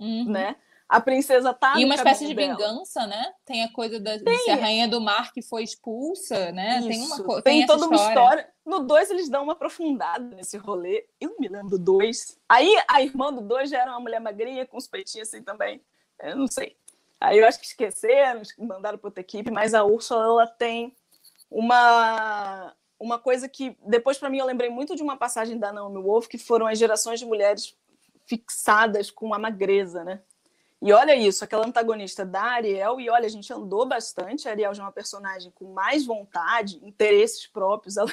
uhum. né? A princesa tá E uma espécie de dela. vingança, né? Tem a coisa da tem. a rainha do mar que foi expulsa, né? Isso. Tem uma tem, tem toda história. uma história. No 2 eles dão uma aprofundada nesse rolê. Eu não me lembro do 2. Aí a irmã do 2 já era uma mulher magrinha com os peitinhos assim também. Eu não sei. Aí eu acho que esqueceram, mandaram para outra equipe, mas a Úrsula ela tem uma uma coisa que depois para mim eu lembrei muito de uma passagem da Naomi Wolf, que foram as gerações de mulheres fixadas com a magreza, né? E olha isso, aquela antagonista da Ariel, e olha, a gente andou bastante, a Ariel já é uma personagem com mais vontade, interesses próprios, [LAUGHS] ela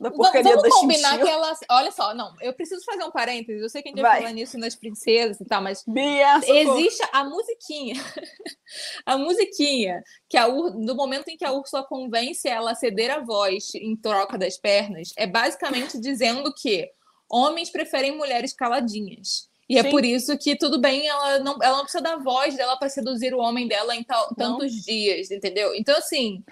da porcaria Vamos da combinar que ela. Olha só, não, eu preciso fazer um parênteses. Eu sei que a gente vai, falar nisso nas princesas e tal, mas Bia, existe a musiquinha. [LAUGHS] a musiquinha, que a Ur... no momento em que a Úrsula convence ela a ceder a voz em troca das pernas, é basicamente dizendo que homens preferem mulheres caladinhas. E é Sim. é por isso que tudo bem, ela não, ela não precisa da voz dela para seduzir o homem dela em tal, tantos dias, entendeu? Então, assim,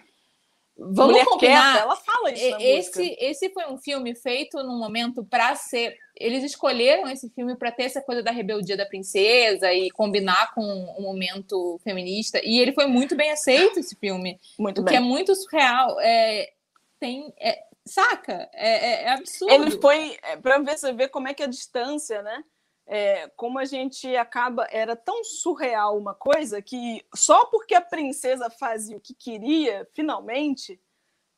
Vamos Mulher combinar. Quieta, ela fala isso esse, esse foi um filme feito num momento para ser. Eles escolheram esse filme para ter essa coisa da rebeldia da princesa e combinar com um momento feminista. E ele foi muito bem aceito, esse filme. Muito bem. Que é muito surreal. É, tem. É, saca? É, é, é absurdo. Ele foi. É, para você ver como é que a distância, né? É, como a gente acaba. Era tão surreal uma coisa que só porque a princesa fazia o que queria, finalmente,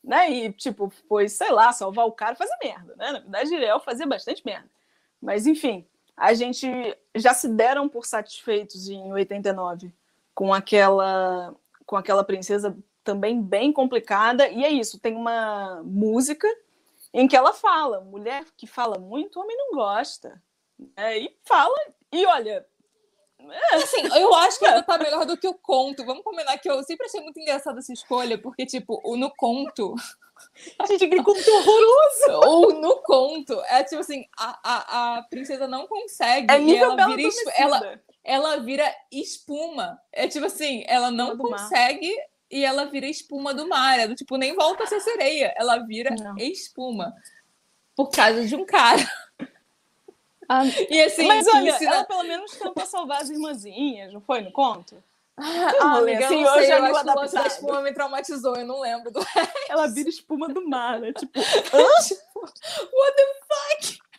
né? E, tipo, foi, sei lá, salvar o cara, fazer merda, né? Na verdade, Iriel fazia bastante merda. Mas, enfim, a gente já se deram por satisfeitos em 89 com aquela, com aquela princesa também bem complicada. E é isso, tem uma música em que ela fala: mulher que fala muito, homem não gosta. É, e fala, e olha. É. Assim, eu acho que ainda tá melhor do que o conto. Vamos combinar que eu sempre achei muito engraçada essa escolha, porque, tipo, no conto. A gente que conto horroroso! [LAUGHS] Ou no conto, é tipo assim, a, a, a princesa não consegue. É e ela vira, ela, ela vira espuma. É tipo assim, ela não consegue mar. e ela vira espuma do mar. É do tipo, nem volta a ser sereia. Ela vira não. espuma. Por causa de um cara. [LAUGHS] Ah, e assim, mas olha, ensina... ela pelo menos tentou salvar as irmãzinhas, não foi no conto? Ah, ah amiga, assim, eu, sei, que o lance da espuma me traumatizou, eu não lembro do Ela vira espuma do mar, né? Tipo, [LAUGHS] tipo what the fuck?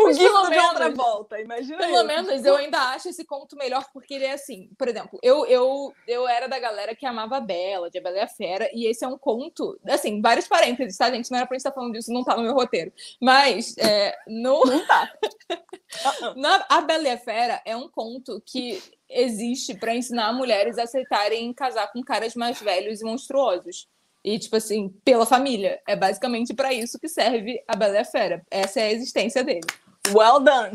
O Mas pelo menos, outra volta, imagina Pelo isso. menos eu ainda acho esse conto melhor porque ele é assim, por exemplo, eu, eu, eu era da galera que amava a Bela, de a Bela e a Fera, e esse é um conto, assim, vários parênteses, tá, gente? Não era pra gente estar falando disso, não tá no meu roteiro. Mas, é, no... [LAUGHS] Não tá. [LAUGHS] Na, a Bela e a Fera é um conto que existe para ensinar mulheres a aceitarem casar com caras mais velhos e monstruosos. E, tipo assim, pela família. É basicamente para isso que serve a Bela e a Fera. Essa é a existência dele. Well done.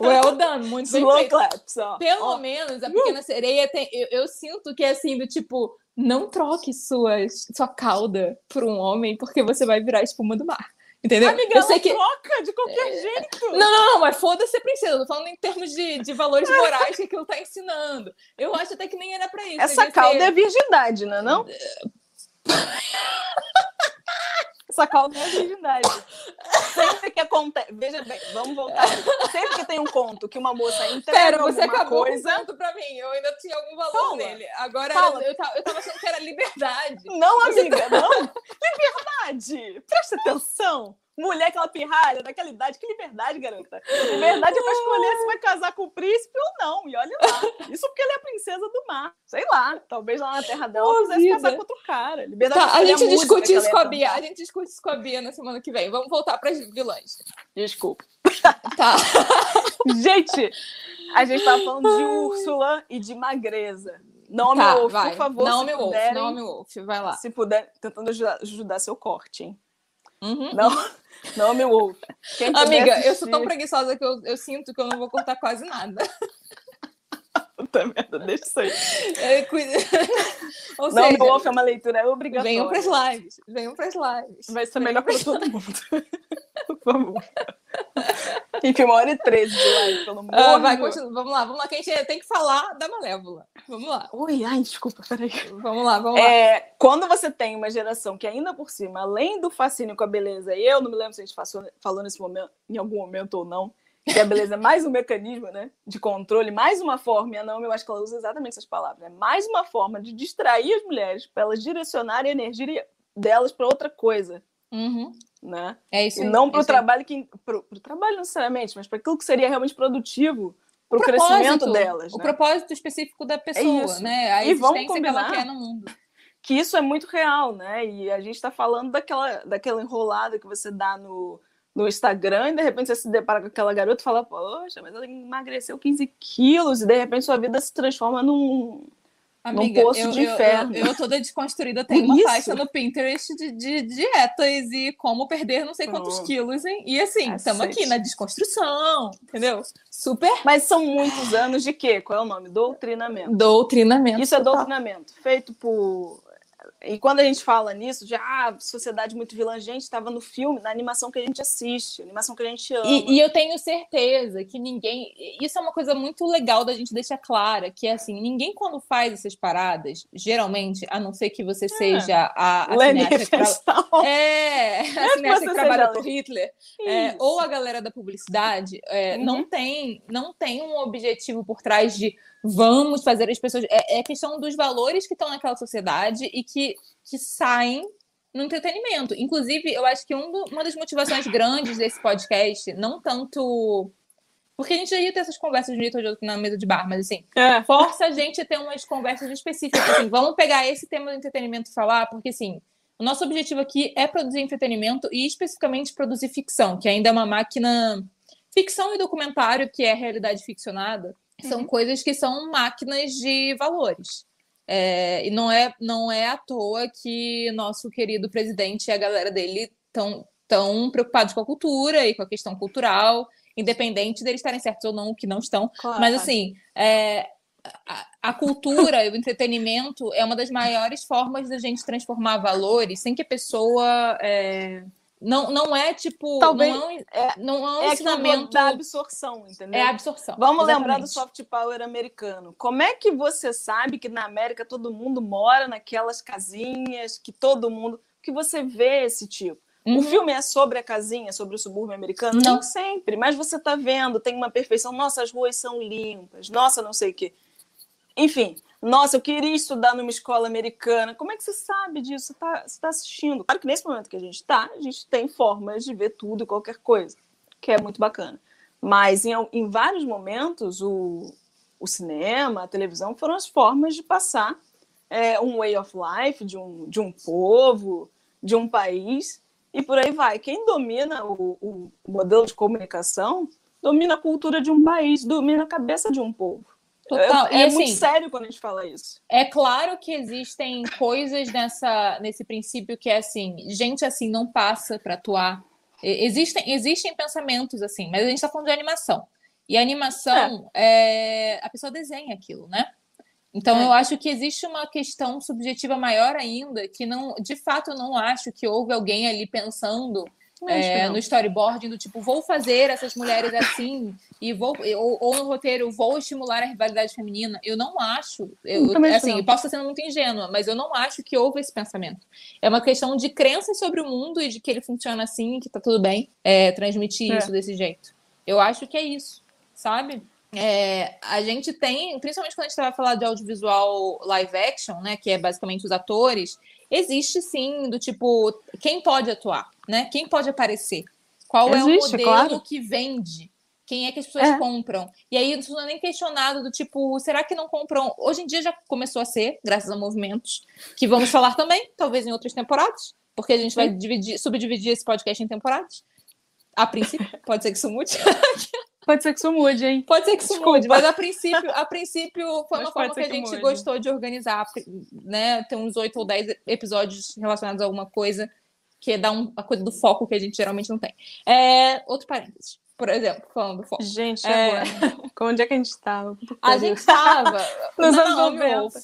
Well done, muito bem Slow feito. claps, ó. Pelo oh. menos a Pequena uh. Sereia tem. Eu, eu, sinto que é assim, do tipo, não troque suas, sua cauda por um homem, porque você vai virar espuma do mar. Entendeu? Amiga, eu sei que troca de qualquer é... jeito. Não, não, não, mas foda-se a princesa. Eu tô falando em termos de, de valores morais que aquilo tá ensinando. Eu acho até que nem era pra isso. Essa cauda ser... é virgindade, não é? Não? Essa calma é virgindade. Sempre que acontece. Veja bem, vamos voltar. Sempre que tem um conto que uma moça entrega Pera, você acabou coisa... o conto pra mim. Eu ainda tinha algum valor Fala. nele. Agora era, eu, tava, eu tava achando que era liberdade. Não, amiga, tá... não. Liberdade. Presta atenção. Mulher, aquela pirralha, daquela idade. Que liberdade, garota. Liberdade é pra escolher se vai casar com o príncipe ou não. E olha lá. Isso porque ela é a princesa do mar. Sei lá. Talvez lá na terra dela ela quisesse casar com outro cara. Liberdade tá, a gente discute isso com a Bia. A gente discute isso com a Bia na semana que vem. Vamos voltar para as vilãs. Desculpa. Tá. gente, a gente tava falando de Úrsula e de Magreza. Nome tá, Wolf, vai. por favor. Nome Wolf, puderem, nome Wolf, vai lá. Se puder, tentando ajudar, ajudar seu corte, hein? Uhum. Não, nome Wolf. Amiga, assistir... eu sou tão preguiçosa que eu, eu sinto que eu não vou cortar quase nada. Puta merda, deixa isso aí. [LAUGHS] É, cuida... [LAUGHS] Ou não, seja, Wolf é uma leitura obrigatória. Venham para as lives. Venham para as lives. Vai ser melhor para todo [LAUGHS] mundo. Por favor. Enfim, uma hora e treze de live, pelo amor ah, vai, continua. Vamos lá, vamos lá, que a gente tem que falar da Malévola. Vamos lá. Ui, ai, desculpa, peraí. Vamos lá, vamos é, lá. Quando você tem uma geração que ainda por cima, além do fascínio com a beleza, e eu não me lembro se a gente falou nesse momento, em algum momento ou não, que a beleza é mais um mecanismo né, de controle, mais uma forma, e a Naomi, eu acho que ela usa exatamente essas palavras, é mais uma forma de distrair as mulheres para elas direcionarem a energia delas para outra coisa. Uhum. Né? É isso e não para o trabalho que. Para o trabalho, necessariamente, mas para aquilo que seria realmente produtivo para o crescimento delas. O né? propósito específico da pessoa, é né? A e combinar que ela quer no mundo. Que isso é muito real, né? E a gente está falando daquela, daquela enrolada que você dá no, no Instagram e de repente você se depara com aquela garota e fala, poxa, mas ela emagreceu 15 quilos e de repente sua vida se transforma num, Amiga, num poço eu, de inferno. Eu, eu, eu toda desconstruída, [LAUGHS] tenho uma pasta no Pinterest de, de, dietas e como perder não sei quantos oh. quilos, hein? E assim, estamos aqui na desconstrução, entendeu? Super. Mas são muitos anos de quê? Qual é o nome? Doutrinamento. Doutrinamento. Isso é doutrinamento, feito por e quando a gente fala nisso, de ah, sociedade muito vilã, gente, estava no filme, na animação que a gente assiste, animação que a gente ama. E, e, eu tenho certeza que ninguém. Isso é uma coisa muito legal da gente deixar clara, que é assim, ninguém quando faz essas paradas, geralmente, a não ser que você é. seja a, a que, tra... é, a [LAUGHS] cineasta que trabalha por Hitler, é, ou a galera da publicidade, é, uhum. não, tem, não tem um objetivo por trás de vamos fazer as pessoas. É, é questão dos valores que estão naquela sociedade e que, que saem no entretenimento. Inclusive, eu acho que um do, uma das motivações grandes desse podcast, não tanto. Porque a gente já ia ter essas conversas de um jeito ou de outro na mesa de bar, mas assim, é. força a gente a ter umas conversas específicas. Assim, vamos pegar esse tema do entretenimento e falar, porque assim, o nosso objetivo aqui é produzir entretenimento e especificamente produzir ficção, que ainda é uma máquina. Ficção e documentário, que é realidade ficcionada, são uhum. coisas que são máquinas de valores. É, e não é, não é à toa que nosso querido presidente e a galera dele estão tão preocupados com a cultura e com a questão cultural, independente deles estarem certos ou não, que não estão. Claro. Mas, assim, é, a, a, cultura e o entretenimento é uma das maiores formas da gente transformar valores sem que a pessoa. É, não, não é tipo. Talvez. Não é, é, não é um é ensinamento. da absorção, entendeu? É absorção. Vamos exatamente. lembrar do soft power americano. Como é que você sabe que na América todo mundo mora naquelas casinhas, que todo mundo. que você vê esse tipo? Uhum. O filme é sobre a casinha, sobre o subúrbio americano? Não, não sempre, mas você está vendo, tem uma perfeição. Nossa, as ruas são limpas, nossa, não sei o quê. Enfim, nossa, eu queria estudar numa escola americana. Como é que você sabe disso? Você está tá assistindo. Claro que nesse momento que a gente está, a gente tem formas de ver tudo e qualquer coisa, que é muito bacana. Mas em, em vários momentos, o, o cinema, a televisão foram as formas de passar é, um way of life de um, de um povo, de um país, e por aí vai. Quem domina o, o modelo de comunicação domina a cultura de um país, domina a cabeça de um povo. Total. É, é assim, muito sério quando a gente fala isso. É claro que existem coisas nessa, nesse princípio que é assim, gente assim não passa para atuar. Existem, existem pensamentos assim, mas a gente está falando de animação. E a animação, é. É, a pessoa desenha aquilo, né? Então é. eu acho que existe uma questão subjetiva maior ainda, que não, de fato, eu não acho que houve alguém ali pensando é, no storyboarding do tipo, vou fazer essas mulheres assim, e vou, ou, ou, no roteiro, vou estimular a rivalidade feminina. Eu não acho, eu, eu assim, eu posso estar sendo muito ingênua, mas eu não acho que houve esse pensamento. É uma questão de crença sobre o mundo e de que ele funciona assim, que tá tudo bem é, transmitir é. isso desse jeito. Eu acho que é isso, sabe? É, a gente tem, principalmente quando a gente vai falar de audiovisual live action, né, que é basicamente os atores, existe sim do tipo quem pode atuar né? Quem pode aparecer? Qual Existe, é o modelo claro. que vende? Quem é que as pessoas É. compram? E aí isso não é nem questionado do tipo, será que não compram? Hoje em dia já começou a ser, graças a movimentos, que vamos falar também, talvez em outras temporadas, porque a gente vai dividir, subdividir esse podcast em temporadas. A princípio, [LAUGHS] pode ser que isso mude. Pode ser que isso mude, hein? Pode ser que isso Desculpa. mude, mas a princípio, a princípio foi Mas uma forma que a gente gostou de organizar, né? Tem uns oito ou dez episódios relacionados a alguma coisa que dá um, a coisa do foco que a gente geralmente não tem. É, outro parênteses, por exemplo, falando do foco. Gente, É. agora. [LAUGHS] Onde é que a gente estava? A gente estava [LAUGHS] Nos anos Naomi 90. Wolf,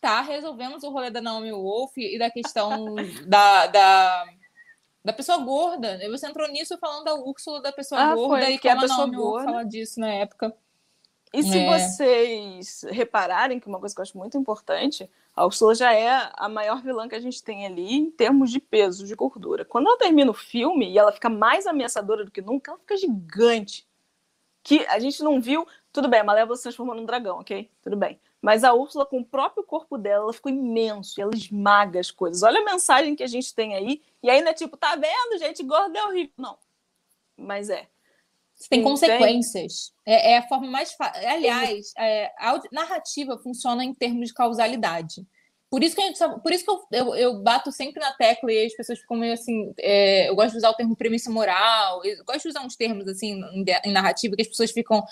tá? Resolvemos o rolê da Naomi Wolf e da questão da, da, da pessoa gorda. Você entrou nisso falando da Úrsula da pessoa Ah, gorda foi, e que a como a Naomi Wolf gorda- fala disso na época. E se É. vocês repararem que uma coisa que eu acho muito importante, a Ursula já é a maior vilã que a gente tem ali em termos de peso, de gordura. Quando ela termina o filme e ela fica mais ameaçadora do que nunca, ela fica gigante. Que a gente não viu. Tudo bem, a Malévola se transformou num dragão, ok? Tudo bem. Mas a Úrsula, com o próprio corpo dela, ela ficou imenso e ela esmaga as coisas. Olha a mensagem que a gente tem aí. E não é tipo, tá vendo, gente? Gorda é horrível. Não. Mas é. Tem consequências. É, é a forma mais fácil. Aliás, é, a narrativa funciona em termos de causalidade. Por isso que, a gente, por isso que eu, eu, eu bato sempre na tecla e as pessoas ficam meio assim. é, eu gosto de usar o termo premissa moral, eu gosto de usar uns termos assim em, em narrativa que as pessoas ficam.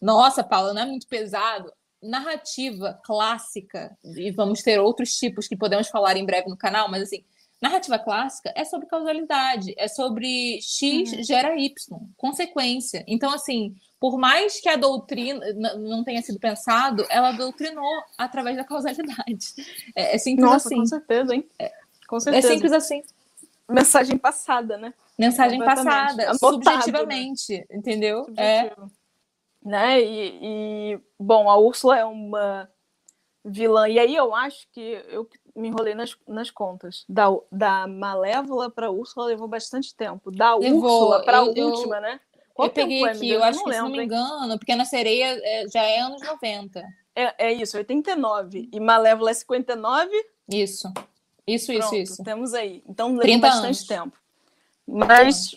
Nossa, Paula, não é muito pesado. Narrativa clássica, e vamos ter outros tipos que podemos falar em breve no canal, mas assim, narrativa clássica é sobre causalidade, é sobre X gera Y, consequência. Então, assim, por mais que a doutrina não tenha sido pensado, ela doutrinou através da causalidade. É, é simples Nossa, assim. com certeza, hein? Com É certeza. simples assim. Mensagem passada, né? Mensagem passada, Anotado, subjetivamente, entendeu? É. Subjetivo. Né? E, e, bom, a Úrsula é uma vilã. E aí eu acho que eu me enrolei nas, nas contas. Da, da Malévola para Úrsula levou bastante tempo. Da Levou. Úrsula para a Eu- eu- última, né? Eu Quanto peguei tempo é, aqui, eu Deus? acho que, se não me lembro, hein? engano, Pequena Sereia é- já é anos 90. É, é isso, 89. E Malévola é 59. Isso. Isso, isso, Pronto, isso. temos aí. Então 30 bastante anos. tempo. Mas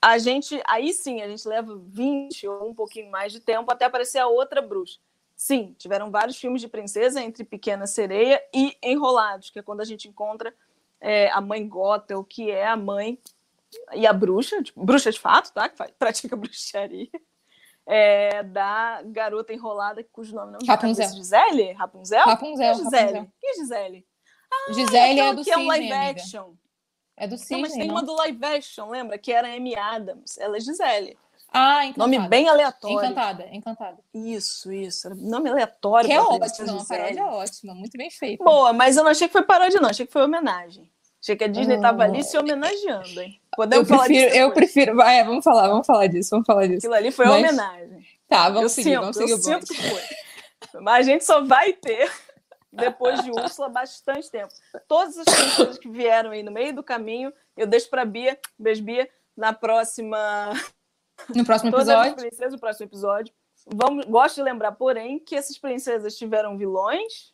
a gente, aí sim, a gente leva 20 ou um pouquinho mais de tempo até aparecer a outra bruxa. Sim, tiveram vários filmes de princesa entre Pequena Sereia e Enrolados, que é quando a gente encontra é, a mãe Gothel, que é a mãe e a bruxa, tipo, bruxa de fato, tá? Que pratica [LAUGHS] bruxaria. É, da garota enrolada, cujo nome não Rapunzel. cabeça. Gisele? Rapunzel? Rapunzel, é Gisele? Rapunzel. Quem é Gisele? Gisele é do que é um live amiga. action. É do Não, Cisne, mas tem não? uma do live action, lembra? Que era Amy Adams. Ela é Gisele. Ah, Encantada. Nome bem aleatório. Encantada, Encantada. Isso, isso. Nome aleatório. Que é ótima, uma paródia ótima, muito bem feita. Boa, mas eu não achei que foi paródia, não. Achei que foi homenagem. Achei que a Disney Ah. tava ali se homenageando, hein? eu Podemos falar prefiro, disso eu depois. prefiro. Vai, é, vamos falar, vamos falar disso, vamos falar disso. Aquilo ali foi Mas- homenagem. Tá, vamos eu seguir, sinto, vamos seguir eu o sinto que foi. Mas a gente só vai ter, depois de Úrsula, bastante tempo. Todas as coisas que vieram aí no meio do caminho, eu deixo pra Bia, beijo Bia, na próxima No próximo Todas as episódio. princesas, o próximo episódio. Vamos, gosto de lembrar, porém, que essas princesas tiveram vilões,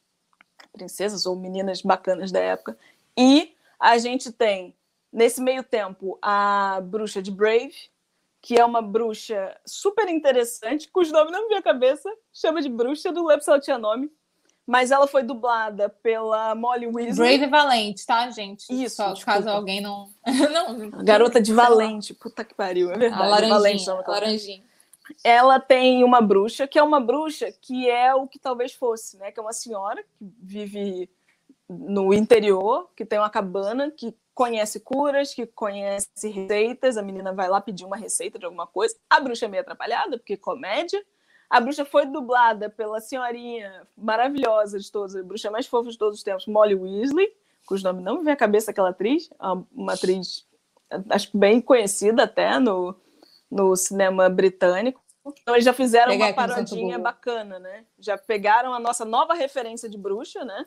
princesas ou meninas bacanas da época, e a gente tem, nesse meio tempo, a bruxa de Brave, que é uma bruxa super interessante, cujo nome não me vem à cabeça, chama de bruxa, se ela tinha nome, mas ela foi dublada pela Molly Weasley. Brave e Valente, tá, gente? Isso, Só, caso alguém [LAUGHS] não. não A garota de. Valente, puta que pariu, é verdade. A Valente, laranjinha. chama a aquela laranjinha. ela tem uma bruxa, que é uma bruxa que é o que talvez fosse, né? Que é uma senhora que vive no interior, que tem uma cabana, que conhece curas, que conhece receitas. A menina vai lá pedir uma receita de alguma coisa. A bruxa é meio atrapalhada, porque é comédia. A bruxa foi dublada pela senhorinha maravilhosa de todos, a bruxa mais fofa de todos os tempos, Molly Weasley, cujo nome não me vem à cabeça aquela atriz, uma- uma atriz acho que bem conhecida até no, no cinema britânico. Então eles já fizeram uma parodinha bacana, né? Já pegaram a nossa nova referência de bruxa, né?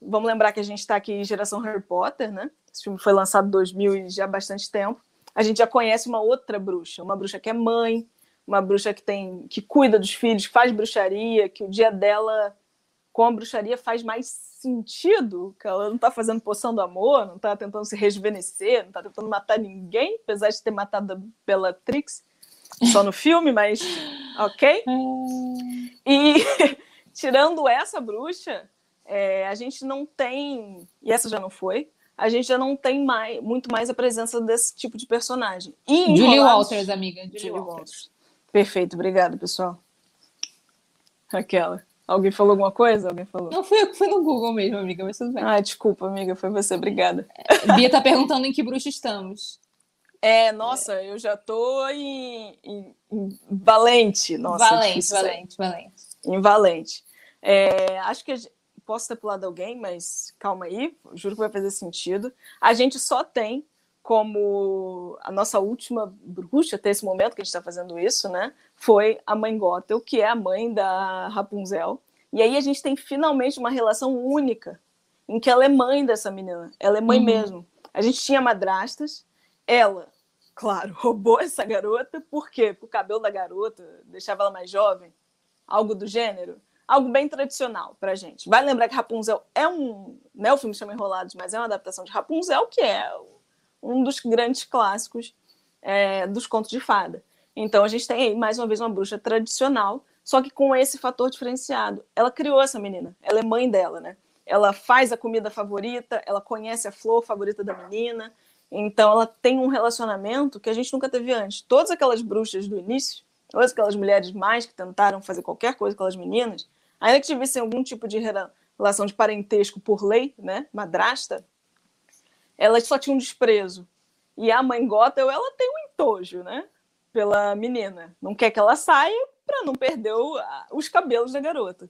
Vamos lembrar que a gente está aqui em geração Harry Potter, né? Esse filme foi lançado em 2000 e já há bastante tempo. A gente já conhece uma outra bruxa, uma bruxa que é mãe, uma bruxa que tem que cuida dos filhos, que faz bruxaria, que o dia dela com a bruxaria faz mais sentido, que ela não está fazendo poção do amor, não está tentando se rejuvenescer, não está tentando matar ninguém, apesar de ter matado a Bellatrix só no filme, mas [LAUGHS] ok. E [LAUGHS] tirando essa bruxa, é, a gente não tem, e essa já não foi, a gente já não tem mais, muito mais a presença desse tipo de personagem. E Julie Walters, amiga. Julie, Julie Walters. Walters. Perfeito, obrigada, pessoal. Aquela. Alguém falou alguma coisa? Alguém falou? Não, que fui no Google mesmo, amiga, mas tudo bem. Ah, desculpa, amiga, foi você, obrigada. Bia tá perguntando em que bruxa estamos. É, nossa, eu já tô em, em, em Valente. Nossa, valente, Valente, Valente. Em Valente. É, acho que posso ter pulado alguém, mas calma aí, juro que vai fazer sentido. A gente só tem como a nossa última bruxa até esse momento que a gente está fazendo isso, né? Foi a mãe Gothel, que é a mãe da Rapunzel. E aí a gente tem finalmente uma relação única, em que ela é mãe dessa menina. Ela é mãe uhum. mesmo. A gente tinha madrastas, ela, claro, [LAUGHS] roubou essa garota, por quê? Porque o cabelo da garota deixava ela mais jovem, algo do gênero algo bem tradicional pra gente. Vai lembrar que Rapunzel é um. Né, o filme chama Enrolados, mas é uma adaptação de Rapunzel, que é um dos grandes clássicos é, dos contos de fada. Então a gente tem aí, mais uma vez, uma bruxa tradicional, só que com esse fator diferenciado. Ela criou essa menina, ela é mãe dela, né? Ela faz a comida favorita, ela conhece a flor favorita da menina, então ela tem um relacionamento que a gente nunca teve antes. Todas aquelas bruxas do início, todas aquelas mulheres mais que tentaram fazer qualquer coisa com aquelas meninas, ainda que tivessem algum tipo de relação de parentesco por lei, né, madrasta, elas só tinham um desprezo. E a mãe Gothel, ela tem um entojo, né, pela menina. Não quer que ela saia para não perder o, os cabelos da garota.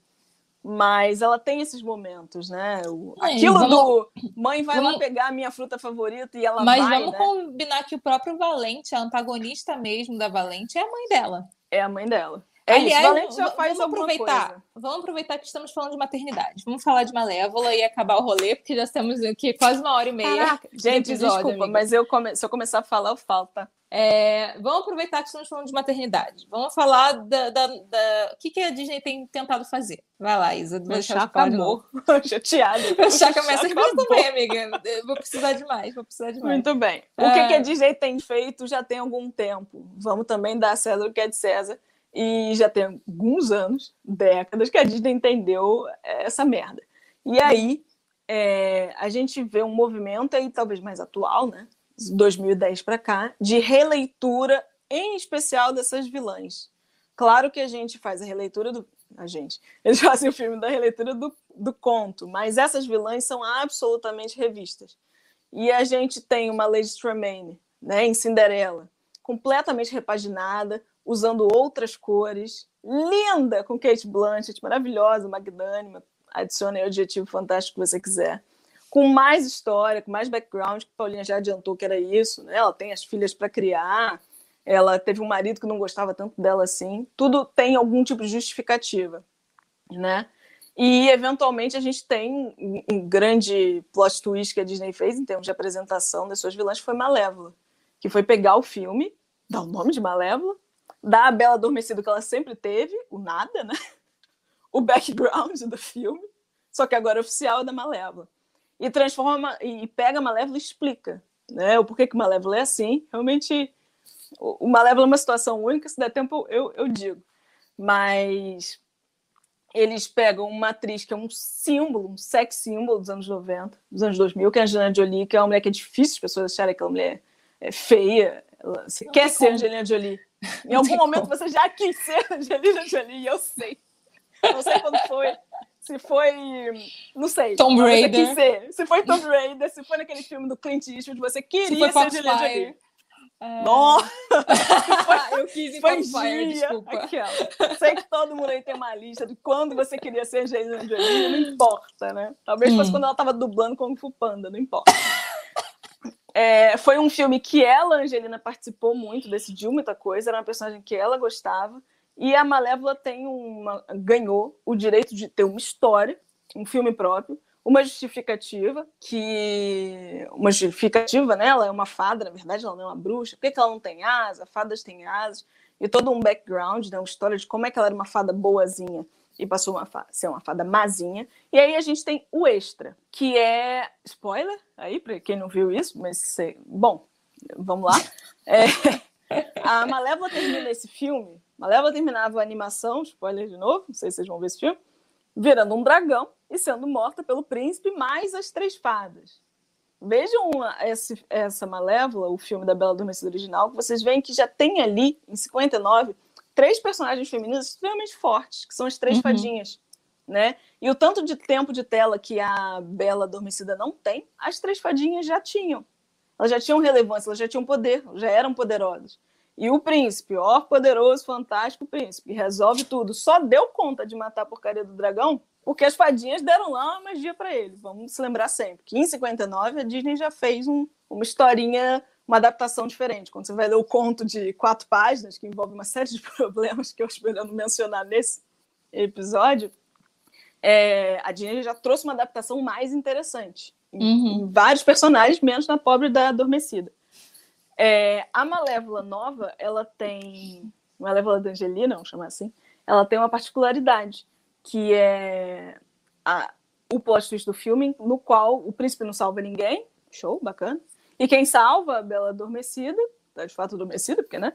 Mas ela tem esses momentos, né? O, é, aquilo vamos... do mãe vai vamos... lá pegar a minha fruta favorita e ela Mas vai. Mas vamos né? combinar que o próprio Valente, a antagonista mesmo da Valente, é a mãe dela. É a mãe dela. É Aliás, isso, Valente já faz vamos aproveitar, coisa. Vamos aproveitar que estamos falando de maternidade. Vamos falar de Malévola e acabar o rolê, porque já estamos aqui quase uma hora e meia. Caraca, gente, episódio, desculpa, amiga. mas eu come... se eu começar a falar, eu falo, tá? É, vamos aproveitar que estamos falando de maternidade. Vamos falar da, da, da... o que, que a Disney tem tentado fazer. Vai lá, Isa. Meu chá acabou. Chateada. Meu chá começa a também, amiga. Eu vou precisar de mais, vou precisar de mais. Muito bem. O é... que, que a Disney tem feito já tem algum tempo. Vamos também dar a César o que é de César e já tem alguns anos, décadas, que a Disney entendeu essa merda. E aí é, a gente vê um movimento aí, talvez mais atual, né? 2010 para cá, de releitura, em especial dessas vilãs. Claro que a gente faz a releitura do. A gente. Eles [LAUGHS] fazem o filme da releitura do, do conto, mas essas vilãs são absolutamente revistas. E a gente tem uma Lady Tremaine, né, em Cinderela, completamente repaginada, usando outras cores, linda com Kate Blanchett, maravilhosa, magnânima, adicione o adjetivo fantástico que você quiser, com mais história, com mais background, que Paulinha já adiantou que era isso, né? Ela tem as filhas para criar, ela teve um marido que não gostava tanto dela assim, tudo tem algum tipo de justificativa, né? E, eventualmente, a gente tem um grande plot twist que a Disney fez em termos de apresentação das suas vilãs, que foi Malévola, que foi pegar o filme, dar o nome de Malévola, da Bela Adormecida que ela sempre teve, o nada, né? O background do filme, só que agora é oficial é da Malévola. E transforma e pega a Malévola e explica, né? O porquê que o Malévola é assim. Realmente, o Malévola é uma situação única, se der tempo eu, eu digo. Mas eles pegam uma atriz que é um símbolo, um sex símbolo dos anos 90, dos anos 2000, que é a Angelina Jolie, que é uma mulher que é difícil as pessoas acharem que aquela mulher é feia. Ela, você quer ser como. Angelina Jolie. Em algum momento você já quis ser [LAUGHS] Angelina Jolie, eu sei. Não sei quando foi. Se foi. Não sei. Tom Raider. Ser. Se foi Tom Raider, se foi naquele filme do Clint Eastwood, você queria ser Angelina Jolie. É... Nossa! [LAUGHS] eu quis ir foi Fire, desculpa. Aquela. Sei que todo mundo aí tem uma lista de quando você queria ser Angelina Jolie, não importa, né? Talvez hum. fosse quando ela estava dublando Kung Fu Panda, não importa. É, foi um filme que ela, Angelina, participou muito, decidiu muita coisa, era uma personagem que ela gostava. E a Malévola tem uma, ganhou o direito de ter uma história, um filme próprio, uma justificativa, que. Uma justificativa, né? Ela é uma fada, na verdade, ela não é uma bruxa. Por que, que ela não tem asa? Fadas têm asas. E todo um background, né? uma história de como é que ela era uma fada boazinha e passou a ser uma fada mazinha. E aí a gente tem o extra, que é spoiler aí para quem não viu isso, mas bom, vamos lá. [LAUGHS] É... a Malévola termina esse filme. Malévola terminava a animação, spoiler de novo, não sei se vocês vão ver esse filme, virando um dragão e sendo morta pelo príncipe mais as três fadas. Vejam essa Malévola, o filme da Bela Adormecida original, que vocês veem que já tem ali, em 59, três personagens femininas extremamente fortes, que são as três uhum. fadinhas. Né? E o tanto de tempo de tela que a Bela Adormecida não tem, as três fadinhas já tinham. Elas já tinham relevância, elas já tinham poder, já eram poderosas. E o príncipe, ó poderoso, fantástico príncipe, resolve tudo, só deu conta de matar a porcaria do dragão porque as fadinhas deram lá uma magia para ele. Vamos se lembrar sempre que em 59 a Disney já fez um, uma historinha, uma adaptação diferente. Quando você vai ler o conto de quatro páginas, que envolve uma série de [LAUGHS] problemas que eu estou não mencionar nesse episódio, é, a Disney já trouxe uma adaptação mais interessante. Uhum. Em vários personagens, menos na pobre da Adormecida. É, a Malévola nova, ela tem. Malévola da Angelina, vamos chamar assim, ela tem uma particularidade que é a, o plot twist do filme, no qual o príncipe não salva ninguém, show, bacana, e quem salva a Bela adormecida, tá de fato adormecida, porque, né,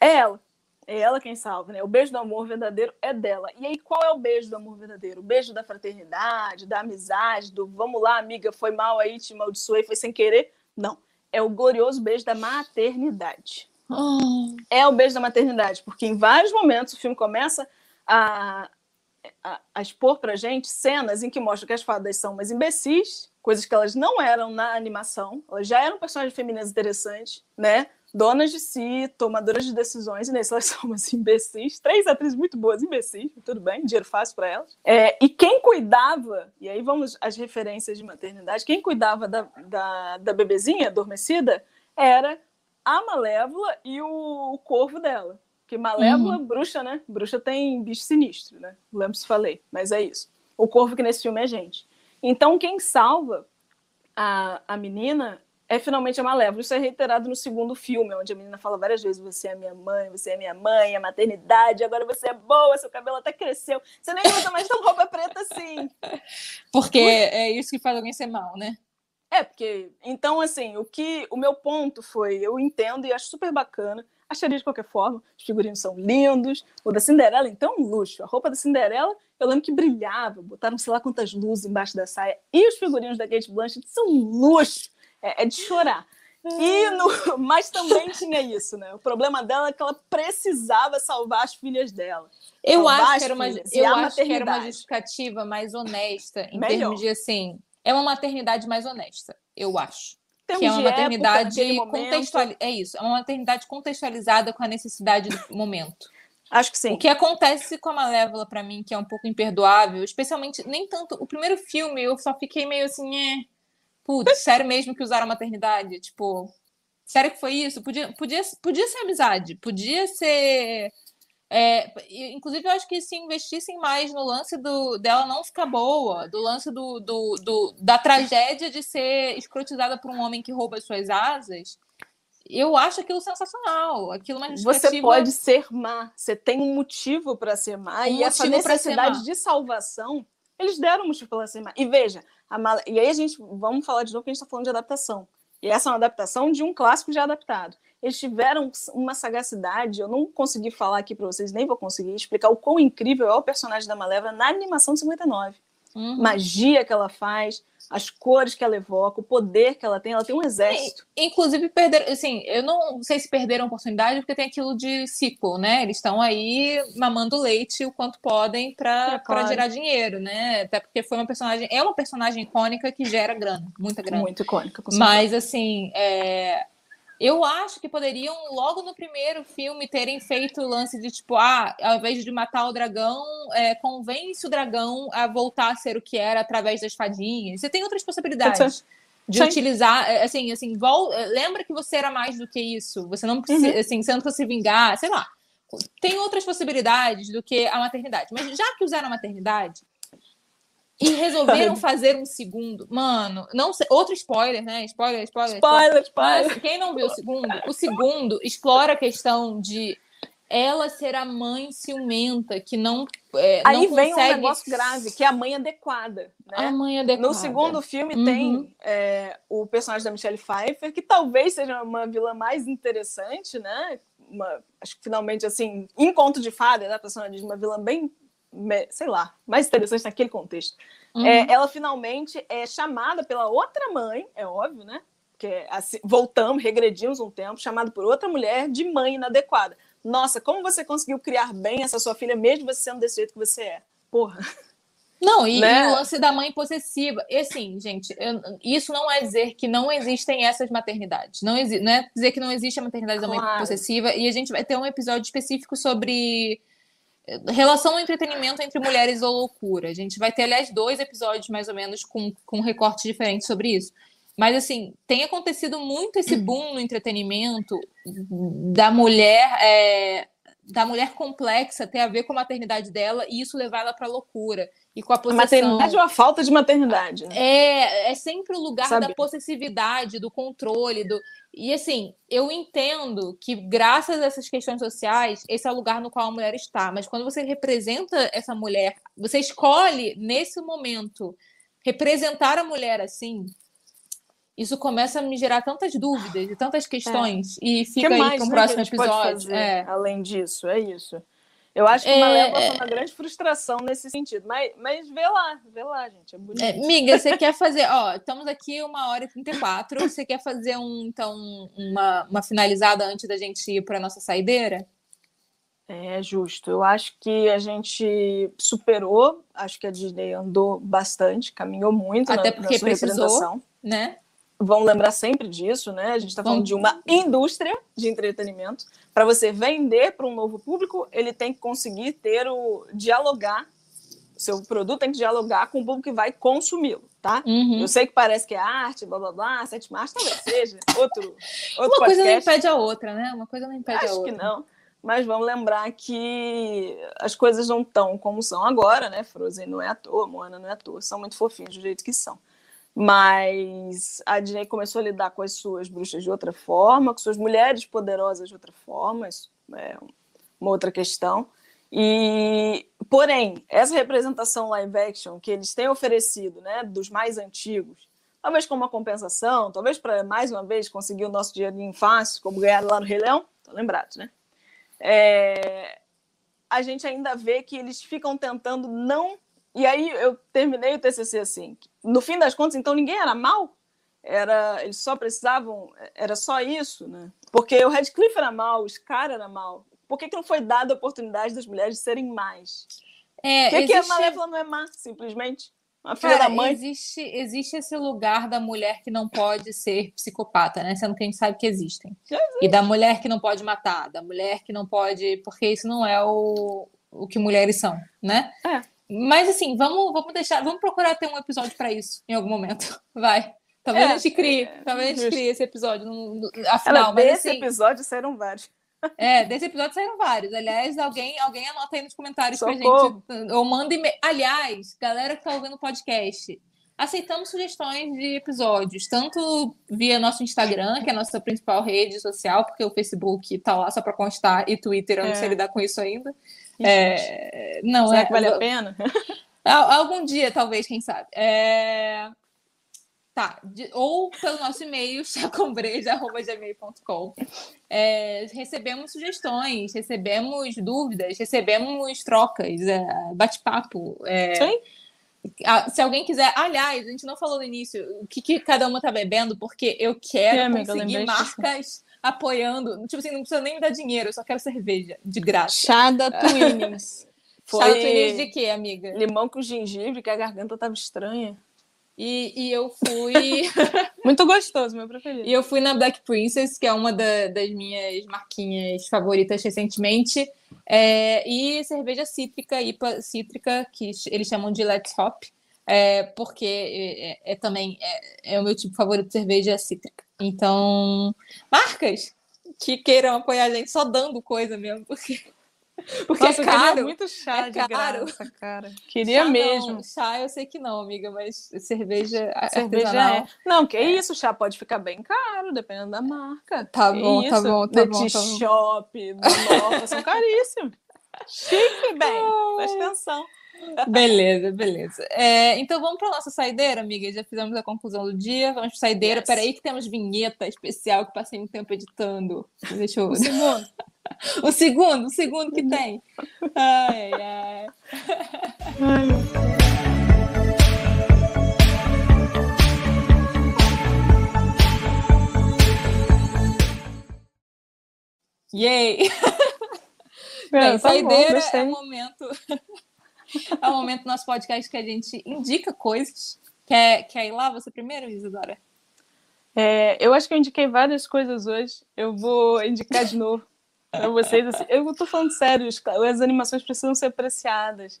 é ela. É ela quem salva, né? O beijo do amor verdadeiro é dela. E aí, qual é o beijo do amor verdadeiro? O beijo da fraternidade, da amizade, do vamos lá, amiga, foi mal aí, te maldiçoei, foi sem querer? Não. É o glorioso beijo da maternidade. Oh. É o beijo da maternidade, porque em vários momentos o filme começa a, a, a expor para gente cenas em que mostra que as fadas são umas imbecis, coisas que elas não eram na animação, elas já eram personagens femininas interessantes, né? Donas de si, tomadoras de decisões, e nesse elas [LAUGHS] são umas imbecis, três atrizes muito boas, imbecis, tudo bem, dinheiro fácil para elas. É, e quem cuidava, e aí vamos às referências de maternidade, quem cuidava da, da, da bebezinha adormecida era a Malévola e o, o corvo dela. Porque Malévola, uhum. bruxa, né? Bruxa tem bicho sinistro, né? Lembro se falei, mas é isso. O corvo que nesse filme é gente. Então, quem salva a, a menina é finalmente a Malévola. Isso é reiterado no segundo filme, onde a menina fala várias vezes: Você é minha mãe, você é minha mãe, a maternidade, agora você é boa, seu cabelo até cresceu. Você nem usa mais tão roupa preta assim. [LAUGHS] Porque é isso que faz alguém ser mal, né? É, porque. Então, assim, o que. O meu ponto foi: eu entendo e acho super bacana Acharia de qualquer forma. Os figurinos são lindos. O da Cinderela, então, um luxo. A roupa da Cinderela, eu lembro que brilhava. Botaram sei lá quantas luzes embaixo da saia. E os figurinos da Kate Blanchett são um luxo. É, é de chorar. E no... [LAUGHS] Mas também tinha isso, né? O problema dela é que ela precisava salvar as filhas dela. Eu acho que era uma, eu acho que era uma justificativa mais honesta, em Melhor. termos de assim. É uma maternidade mais honesta, eu acho que é uma maternidade contextualizada. É isso, é uma maternidade contextualizada com a necessidade do momento. Acho que sim. O que acontece com a Malévola, para mim, que é um pouco imperdoável, especialmente, nem tanto. O primeiro filme eu só fiquei meio assim, é. Putz, [LAUGHS] sério mesmo que usaram a maternidade? Tipo, sério que foi isso? Podia, podia, podia ser amizade, podia ser é, inclusive, eu acho que se investissem mais no lance do, dela não ficar boa, do lance do, do, do da tragédia de ser escrotizada por um homem que rouba as suas asas, eu acho aquilo sensacional. Aquilo uma Você pode ser má, você tem um motivo para ser má, um e essa necessidade de salvação, eles deram um motivo para ser má. E veja, mal... e aí a gente, vamos falar de novo que a gente está falando de adaptação. E essa é uma adaptação de um clássico já adaptado eles tiveram uma sagacidade, eu não consegui falar aqui para vocês, nem vou conseguir explicar o quão incrível é o personagem da Malévola na animação de 59. Uhum. Magia que ela faz, as cores que ela evoca, o poder que ela tem, ela tem um exército. inclusive, perder, assim, eu não sei se perderam a oportunidade, porque tem aquilo de ciclo, né? Eles estão aí mamando leite o quanto podem para é, claro. gerar dinheiro, né? Até porque foi uma personagem, é uma personagem icônica que gera grana, muita grana. Muito icônica, Mas, assim, é, eu acho que poderiam, logo no primeiro filme, terem feito o lance de tipo, ah, ao invés de matar o dragão, é, convence o dragão a voltar a ser o que era através das fadinhas. Você tem outras possibilidades de Sim. utilizar, é, assim, assim, vol... É, lembra que você era mais do que isso. Você não precisa, uhum. assim, você não precisa se vingar, sei lá. Tem outras possibilidades do que a maternidade. Mas já que usaram a maternidade, e resolveram fazer um segundo. Mano, não sei. Outro spoiler, né? Spoiler, spoiler. Spoiler, spoiler. Mas, quem não viu o segundo, o segundo explora a questão de ela ser a mãe ciumenta, que não. É, Aí não vem consegue... um negócio grave, que é a mãe adequada. Né? A mãe adequada. No segundo filme Uhum. tem é, o personagem da Michelle Pfeiffer, que talvez seja uma vilã mais interessante, né? Uma, acho que finalmente, assim, em conto de fada, né? A personagem de uma vilã bem, sei lá, mais interessante naquele contexto. Uhum. É, ela finalmente é chamada pela outra mãe, é óbvio, né? Porque assim, voltamos, regredimos um tempo, chamada por outra mulher de mãe inadequada. Nossa, como você conseguiu criar bem essa sua filha, mesmo você sendo desse jeito que você é? Porra. Não, [LAUGHS] e, Né? e o lance da mãe possessiva. E assim, gente, eu- isso não é dizer que não existem essas maternidades. Não, exi não é dizer que não existe a maternidade da mãe Claro. possessiva. E a gente vai ter um episódio específico sobre relação ao entretenimento entre mulheres ou loucura. A gente vai ter, aliás, dois episódios mais ou menos com, com recortes diferentes sobre isso. Mas, assim, tem acontecido muito esse boom no entretenimento da mulher. é, da mulher complexa ter a ver com a maternidade dela e isso levar ela para loucura e com a A possessão. maternidade ou a falta de maternidade, né? É, é sempre o lugar Sabe? da possessividade, do controle, do. E assim, eu entendo que, graças a essas questões sociais, esse é o lugar no qual a mulher está. Mas quando você representa essa mulher, você escolhe, nesse momento, representar a mulher assim, isso começa a me gerar tantas dúvidas e tantas questões. E O fica que aí mais para um né, próximo que episódio. É. além disso? É isso. Eu acho que É, Malévola é. foi uma grande frustração nesse sentido. Mas, mas vê lá, vê lá, gente. É bonito. É, miga, você quer fazer, ó, estamos aqui uma hora e 34, você quer fazer um, então, uma, uma finalizada antes da gente ir para nossa saideira? É justo. Eu acho que a gente superou, acho que a Disney andou bastante, caminhou muito Até na, porque na precisou. Né? Vamos lembrar sempre disso, né? A gente está falando de uma indústria de entretenimento. Para você vender para um novo público, ele tem que conseguir ter o dialogar. Seu produto tem que dialogar com o público que vai consumi-lo, tá? Uhum. Eu sei que parece que é arte, blá blá blá, sétima arte talvez seja outro, [LAUGHS] outro Uma coisa não podcast. impede a outra, né? Uma coisa não impede a Acho outra. que não. Mas vamos lembrar que as coisas não estão como são agora, né? Frozen não é à toa, Moana não é à toa, são muito fofinhos do jeito que são. Mas a Disney começou a lidar com as suas bruxas de outra forma, com suas mulheres poderosas de outra forma, isso é uma outra questão. E, porém, essa representação live action que eles têm oferecido, né, dos mais antigos, talvez como uma compensação, talvez para mais uma vez conseguir o nosso dinheirinho fácil, como ganharam lá no Rei Leão, estão lembrados, né? É, a gente ainda vê que eles ficam tentando não. E aí eu terminei o TCC assim. No fim das contas, então ninguém era mal. Era, eles só precisavam, era só isso, né? Porque o Radcliffe era mal, o Scar era mal. Por que, que não foi dada a oportunidade das mulheres de serem mais? É, Por que, que a existe- Malévola não é má, simplesmente? Uma filha Cara, da mãe. existe, existe esse lugar da mulher que não pode ser psicopata, né? Sendo que a gente sabe que existem. E da mulher que não pode matar, da mulher que não pode. Porque isso não é o, o que mulheres são, né? É. Mas assim, vamos, vamos deixar, vamos procurar ter um episódio para isso em algum momento. [LAUGHS] Vai. Talvez É, a gente crie, é, talvez a gente justo. crie esse episódio no, no, Ela, afinal, mas desse assim, episódio saíram vários. é, desse episódio saíram vários. Aliás, alguém, alguém anota aí nos comentários Socorro. pra gente. Ou manda e-mail. Aliás, galera que tá ouvindo o podcast, aceitamos sugestões de episódios, tanto via nosso Instagram, que é a nossa principal rede social, porque o Facebook tá lá só pra constar, e Twitter, eu não É. sei lidar com isso ainda. É, não, Será é, que vale a pena? [LAUGHS] Al- Algum dia, talvez, quem sabe. É, Tá, de- ou pelo nosso e-mail, [LAUGHS] chacombreja.gmail.com. É, recebemos sugestões, recebemos dúvidas, recebemos trocas, é, bate-papo. é, se alguém quiser, aliás, a gente não falou no início o que, que cada uma tá bebendo, porque eu quero É, conseguir marcas apoiando. Tipo assim, não precisa nem me dar dinheiro, eu só quero cerveja, de graça. Chá da Twinings. Chá do Tunis de quê, amiga? limão com gengibre, que a garganta tava estranha. E, e eu fui. [LAUGHS] Muito gostoso, meu preferido. E eu fui na Black Princess, que é uma da- das minhas marquinhas favoritas recentemente. É, e cerveja cítrica, IPA cítrica, que eles chamam de Let's Hop, é, porque é, é- é também é, é o meu tipo favorito de cerveja cítrica. Então, marcas que queiram apoiar a gente só dando coisa mesmo, porque [LAUGHS] Porque Nossa, é queria caro. muito chá é de caro. graça, cara. Queria Chá mesmo. Não, chá eu sei que não, amiga, mas cerveja, Cerveja artesanal. é. Não, que isso, chá pode ficar bem caro, dependendo da marca. Tá Que bom, tá isso, bom, tá The bom, tá bom. Shop, do Nova, são caríssimos. Chique, bem. Presta atenção. Beleza, beleza. É, então vamos para nossa saideira, amiga. Já fizemos a conclusão do dia. Vamos para saideira. Yes. Peraí, que temos vinheta especial que passei um tempo editando. Deixa eu. O segundo. [LAUGHS] O segundo, o segundo que tem. Ai, ai. Yay! Bem, É, tá bom, saideira é gostei. o momento. É o momento do nosso podcast que a gente indica coisas. Quer, quer ir lá você primeiro, Isadora? É, eu acho que eu indiquei várias coisas hoje. Eu vou indicar de novo para vocês. Assim, eu tô falando sério, as animações precisam ser apreciadas.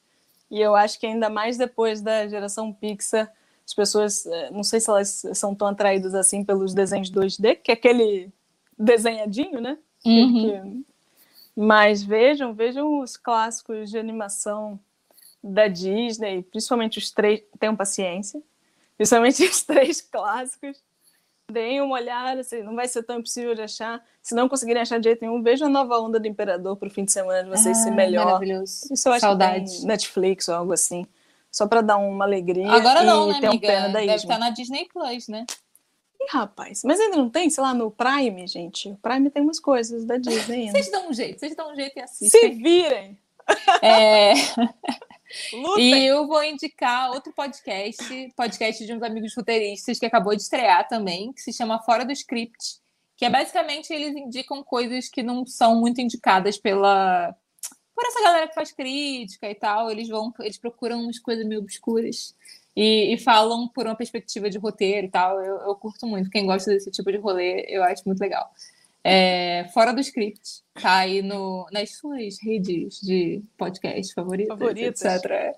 E eu acho que ainda mais depois da geração Pixar, as pessoas, eh, não sei se elas são tão atraídas assim pelos desenhos 2D, que é aquele desenhadinho, né? Uhum. Mas vejam, vejam os clássicos de animação da Disney, principalmente os três, tenham paciência, principalmente [LAUGHS] os três clássicos. Deem uma olhada, assim, não vai ser tão impossível de achar. Se não conseguirem achar de jeito nenhum, vejam a nova onda do Imperador para o fim de semana de vocês ser Ah, melhor. Maravilhoso. Isso eu acho Saudade. que Netflix ou algo assim. Só para dar uma alegria Agora não, né, ter um amiga? pena da Deve estar na Disney Plus, né? Ih, rapaz, mas ainda não tem, sei lá, no Prime, gente. O Prime tem umas coisas da Disney [LAUGHS] ainda. Vocês dão um jeito, vocês dão um jeito e Se assistem. virem! É, [LAUGHS] Lutem! e eu vou indicar outro podcast, podcast de uns amigos roteiristas que acabou de estrear também, que se chama Fora do Script, que é basicamente eles indicam coisas que não são muito indicadas pela por essa galera que faz crítica e tal. Eles vão, eles procuram umas coisas meio obscuras e, e falam por uma perspectiva de roteiro e tal. Eu, eu curto muito. Quem gosta desse tipo de rolê, eu acho muito legal. É, Fora do Script, tá aí no, nas suas redes de podcast favoritas, Favoritas. etc.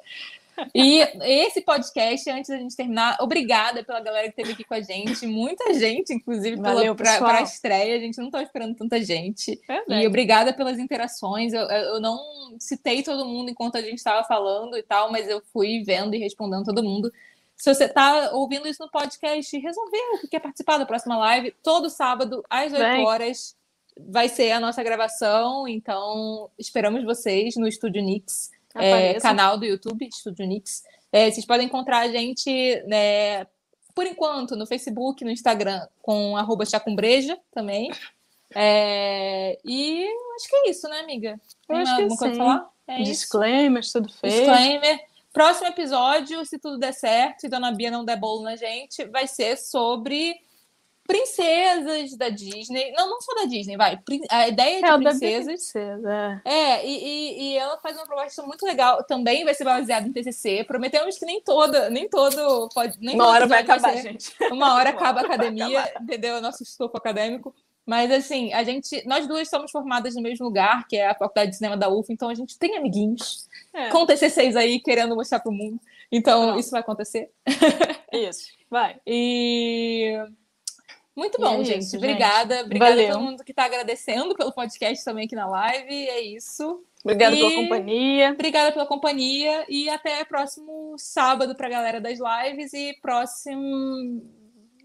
E esse podcast, antes da gente terminar, obrigada pela galera que esteve aqui com a gente. Muita gente, inclusive, Valeu, para a estreia. A gente não estava esperando tanta gente. Verdade. E obrigada pelas interações. Eu, eu não citei todo mundo enquanto a gente estava falando e tal, mas eu fui vendo e respondendo todo mundo. Se você está ouvindo isso no podcast e resolveu que quer participar da próxima live, todo sábado, às 8 Vem. horas, vai ser a nossa gravação. Então, esperamos vocês no Estúdio Nix é, canal do YouTube, Estúdio Nix. É, vocês podem encontrar a gente, né, por enquanto, no Facebook, no Instagram, com arroba chacumbreja também. É, e acho que é isso, né, amiga? Tem acho que alguma coisa pra falar? É isso. Disclaimers, tudo feito. Disclaimer. Próximo episódio, se tudo der certo e Dona Bia não der bolo na gente, vai ser sobre princesas da Disney. Não, não só da Disney, vai. A ideia de É, o da princesas. princesa. É, e, e- e ela faz uma proposta muito legal. Também vai ser baseada em TCC. Prometemos que nem toda, nem todo pode, nem Uma todo hora vai acabar, ser- gente. Uma hora [LAUGHS] acaba a hora vai academia, entendeu? Nosso estofo acadêmico. Mas assim, a gente, nós duas somos formadas no mesmo lugar, que é a Faculdade de Cinema da UF, então a gente tem amiguinhos É, com TCCs aí querendo mostrar pro mundo. Então Pronto. isso vai acontecer. Isso, vai. E muito bom, é gente. isso, gente. Obrigada. Obrigada a Valeu. todo mundo que está agradecendo pelo podcast também aqui na live. É isso. Obrigada E- pela companhia. Obrigada pela companhia e até próximo sábado para a galera das lives e próximo.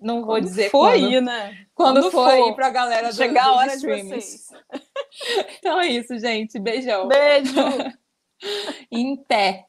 Não vou Quando dizer for quando. aí, né? Quando, Quando aí para a galera do, Chegar a dos hora de vocês. [LAUGHS] Então é isso, gente. Beijão. Beijo! [LAUGHS] Em pé.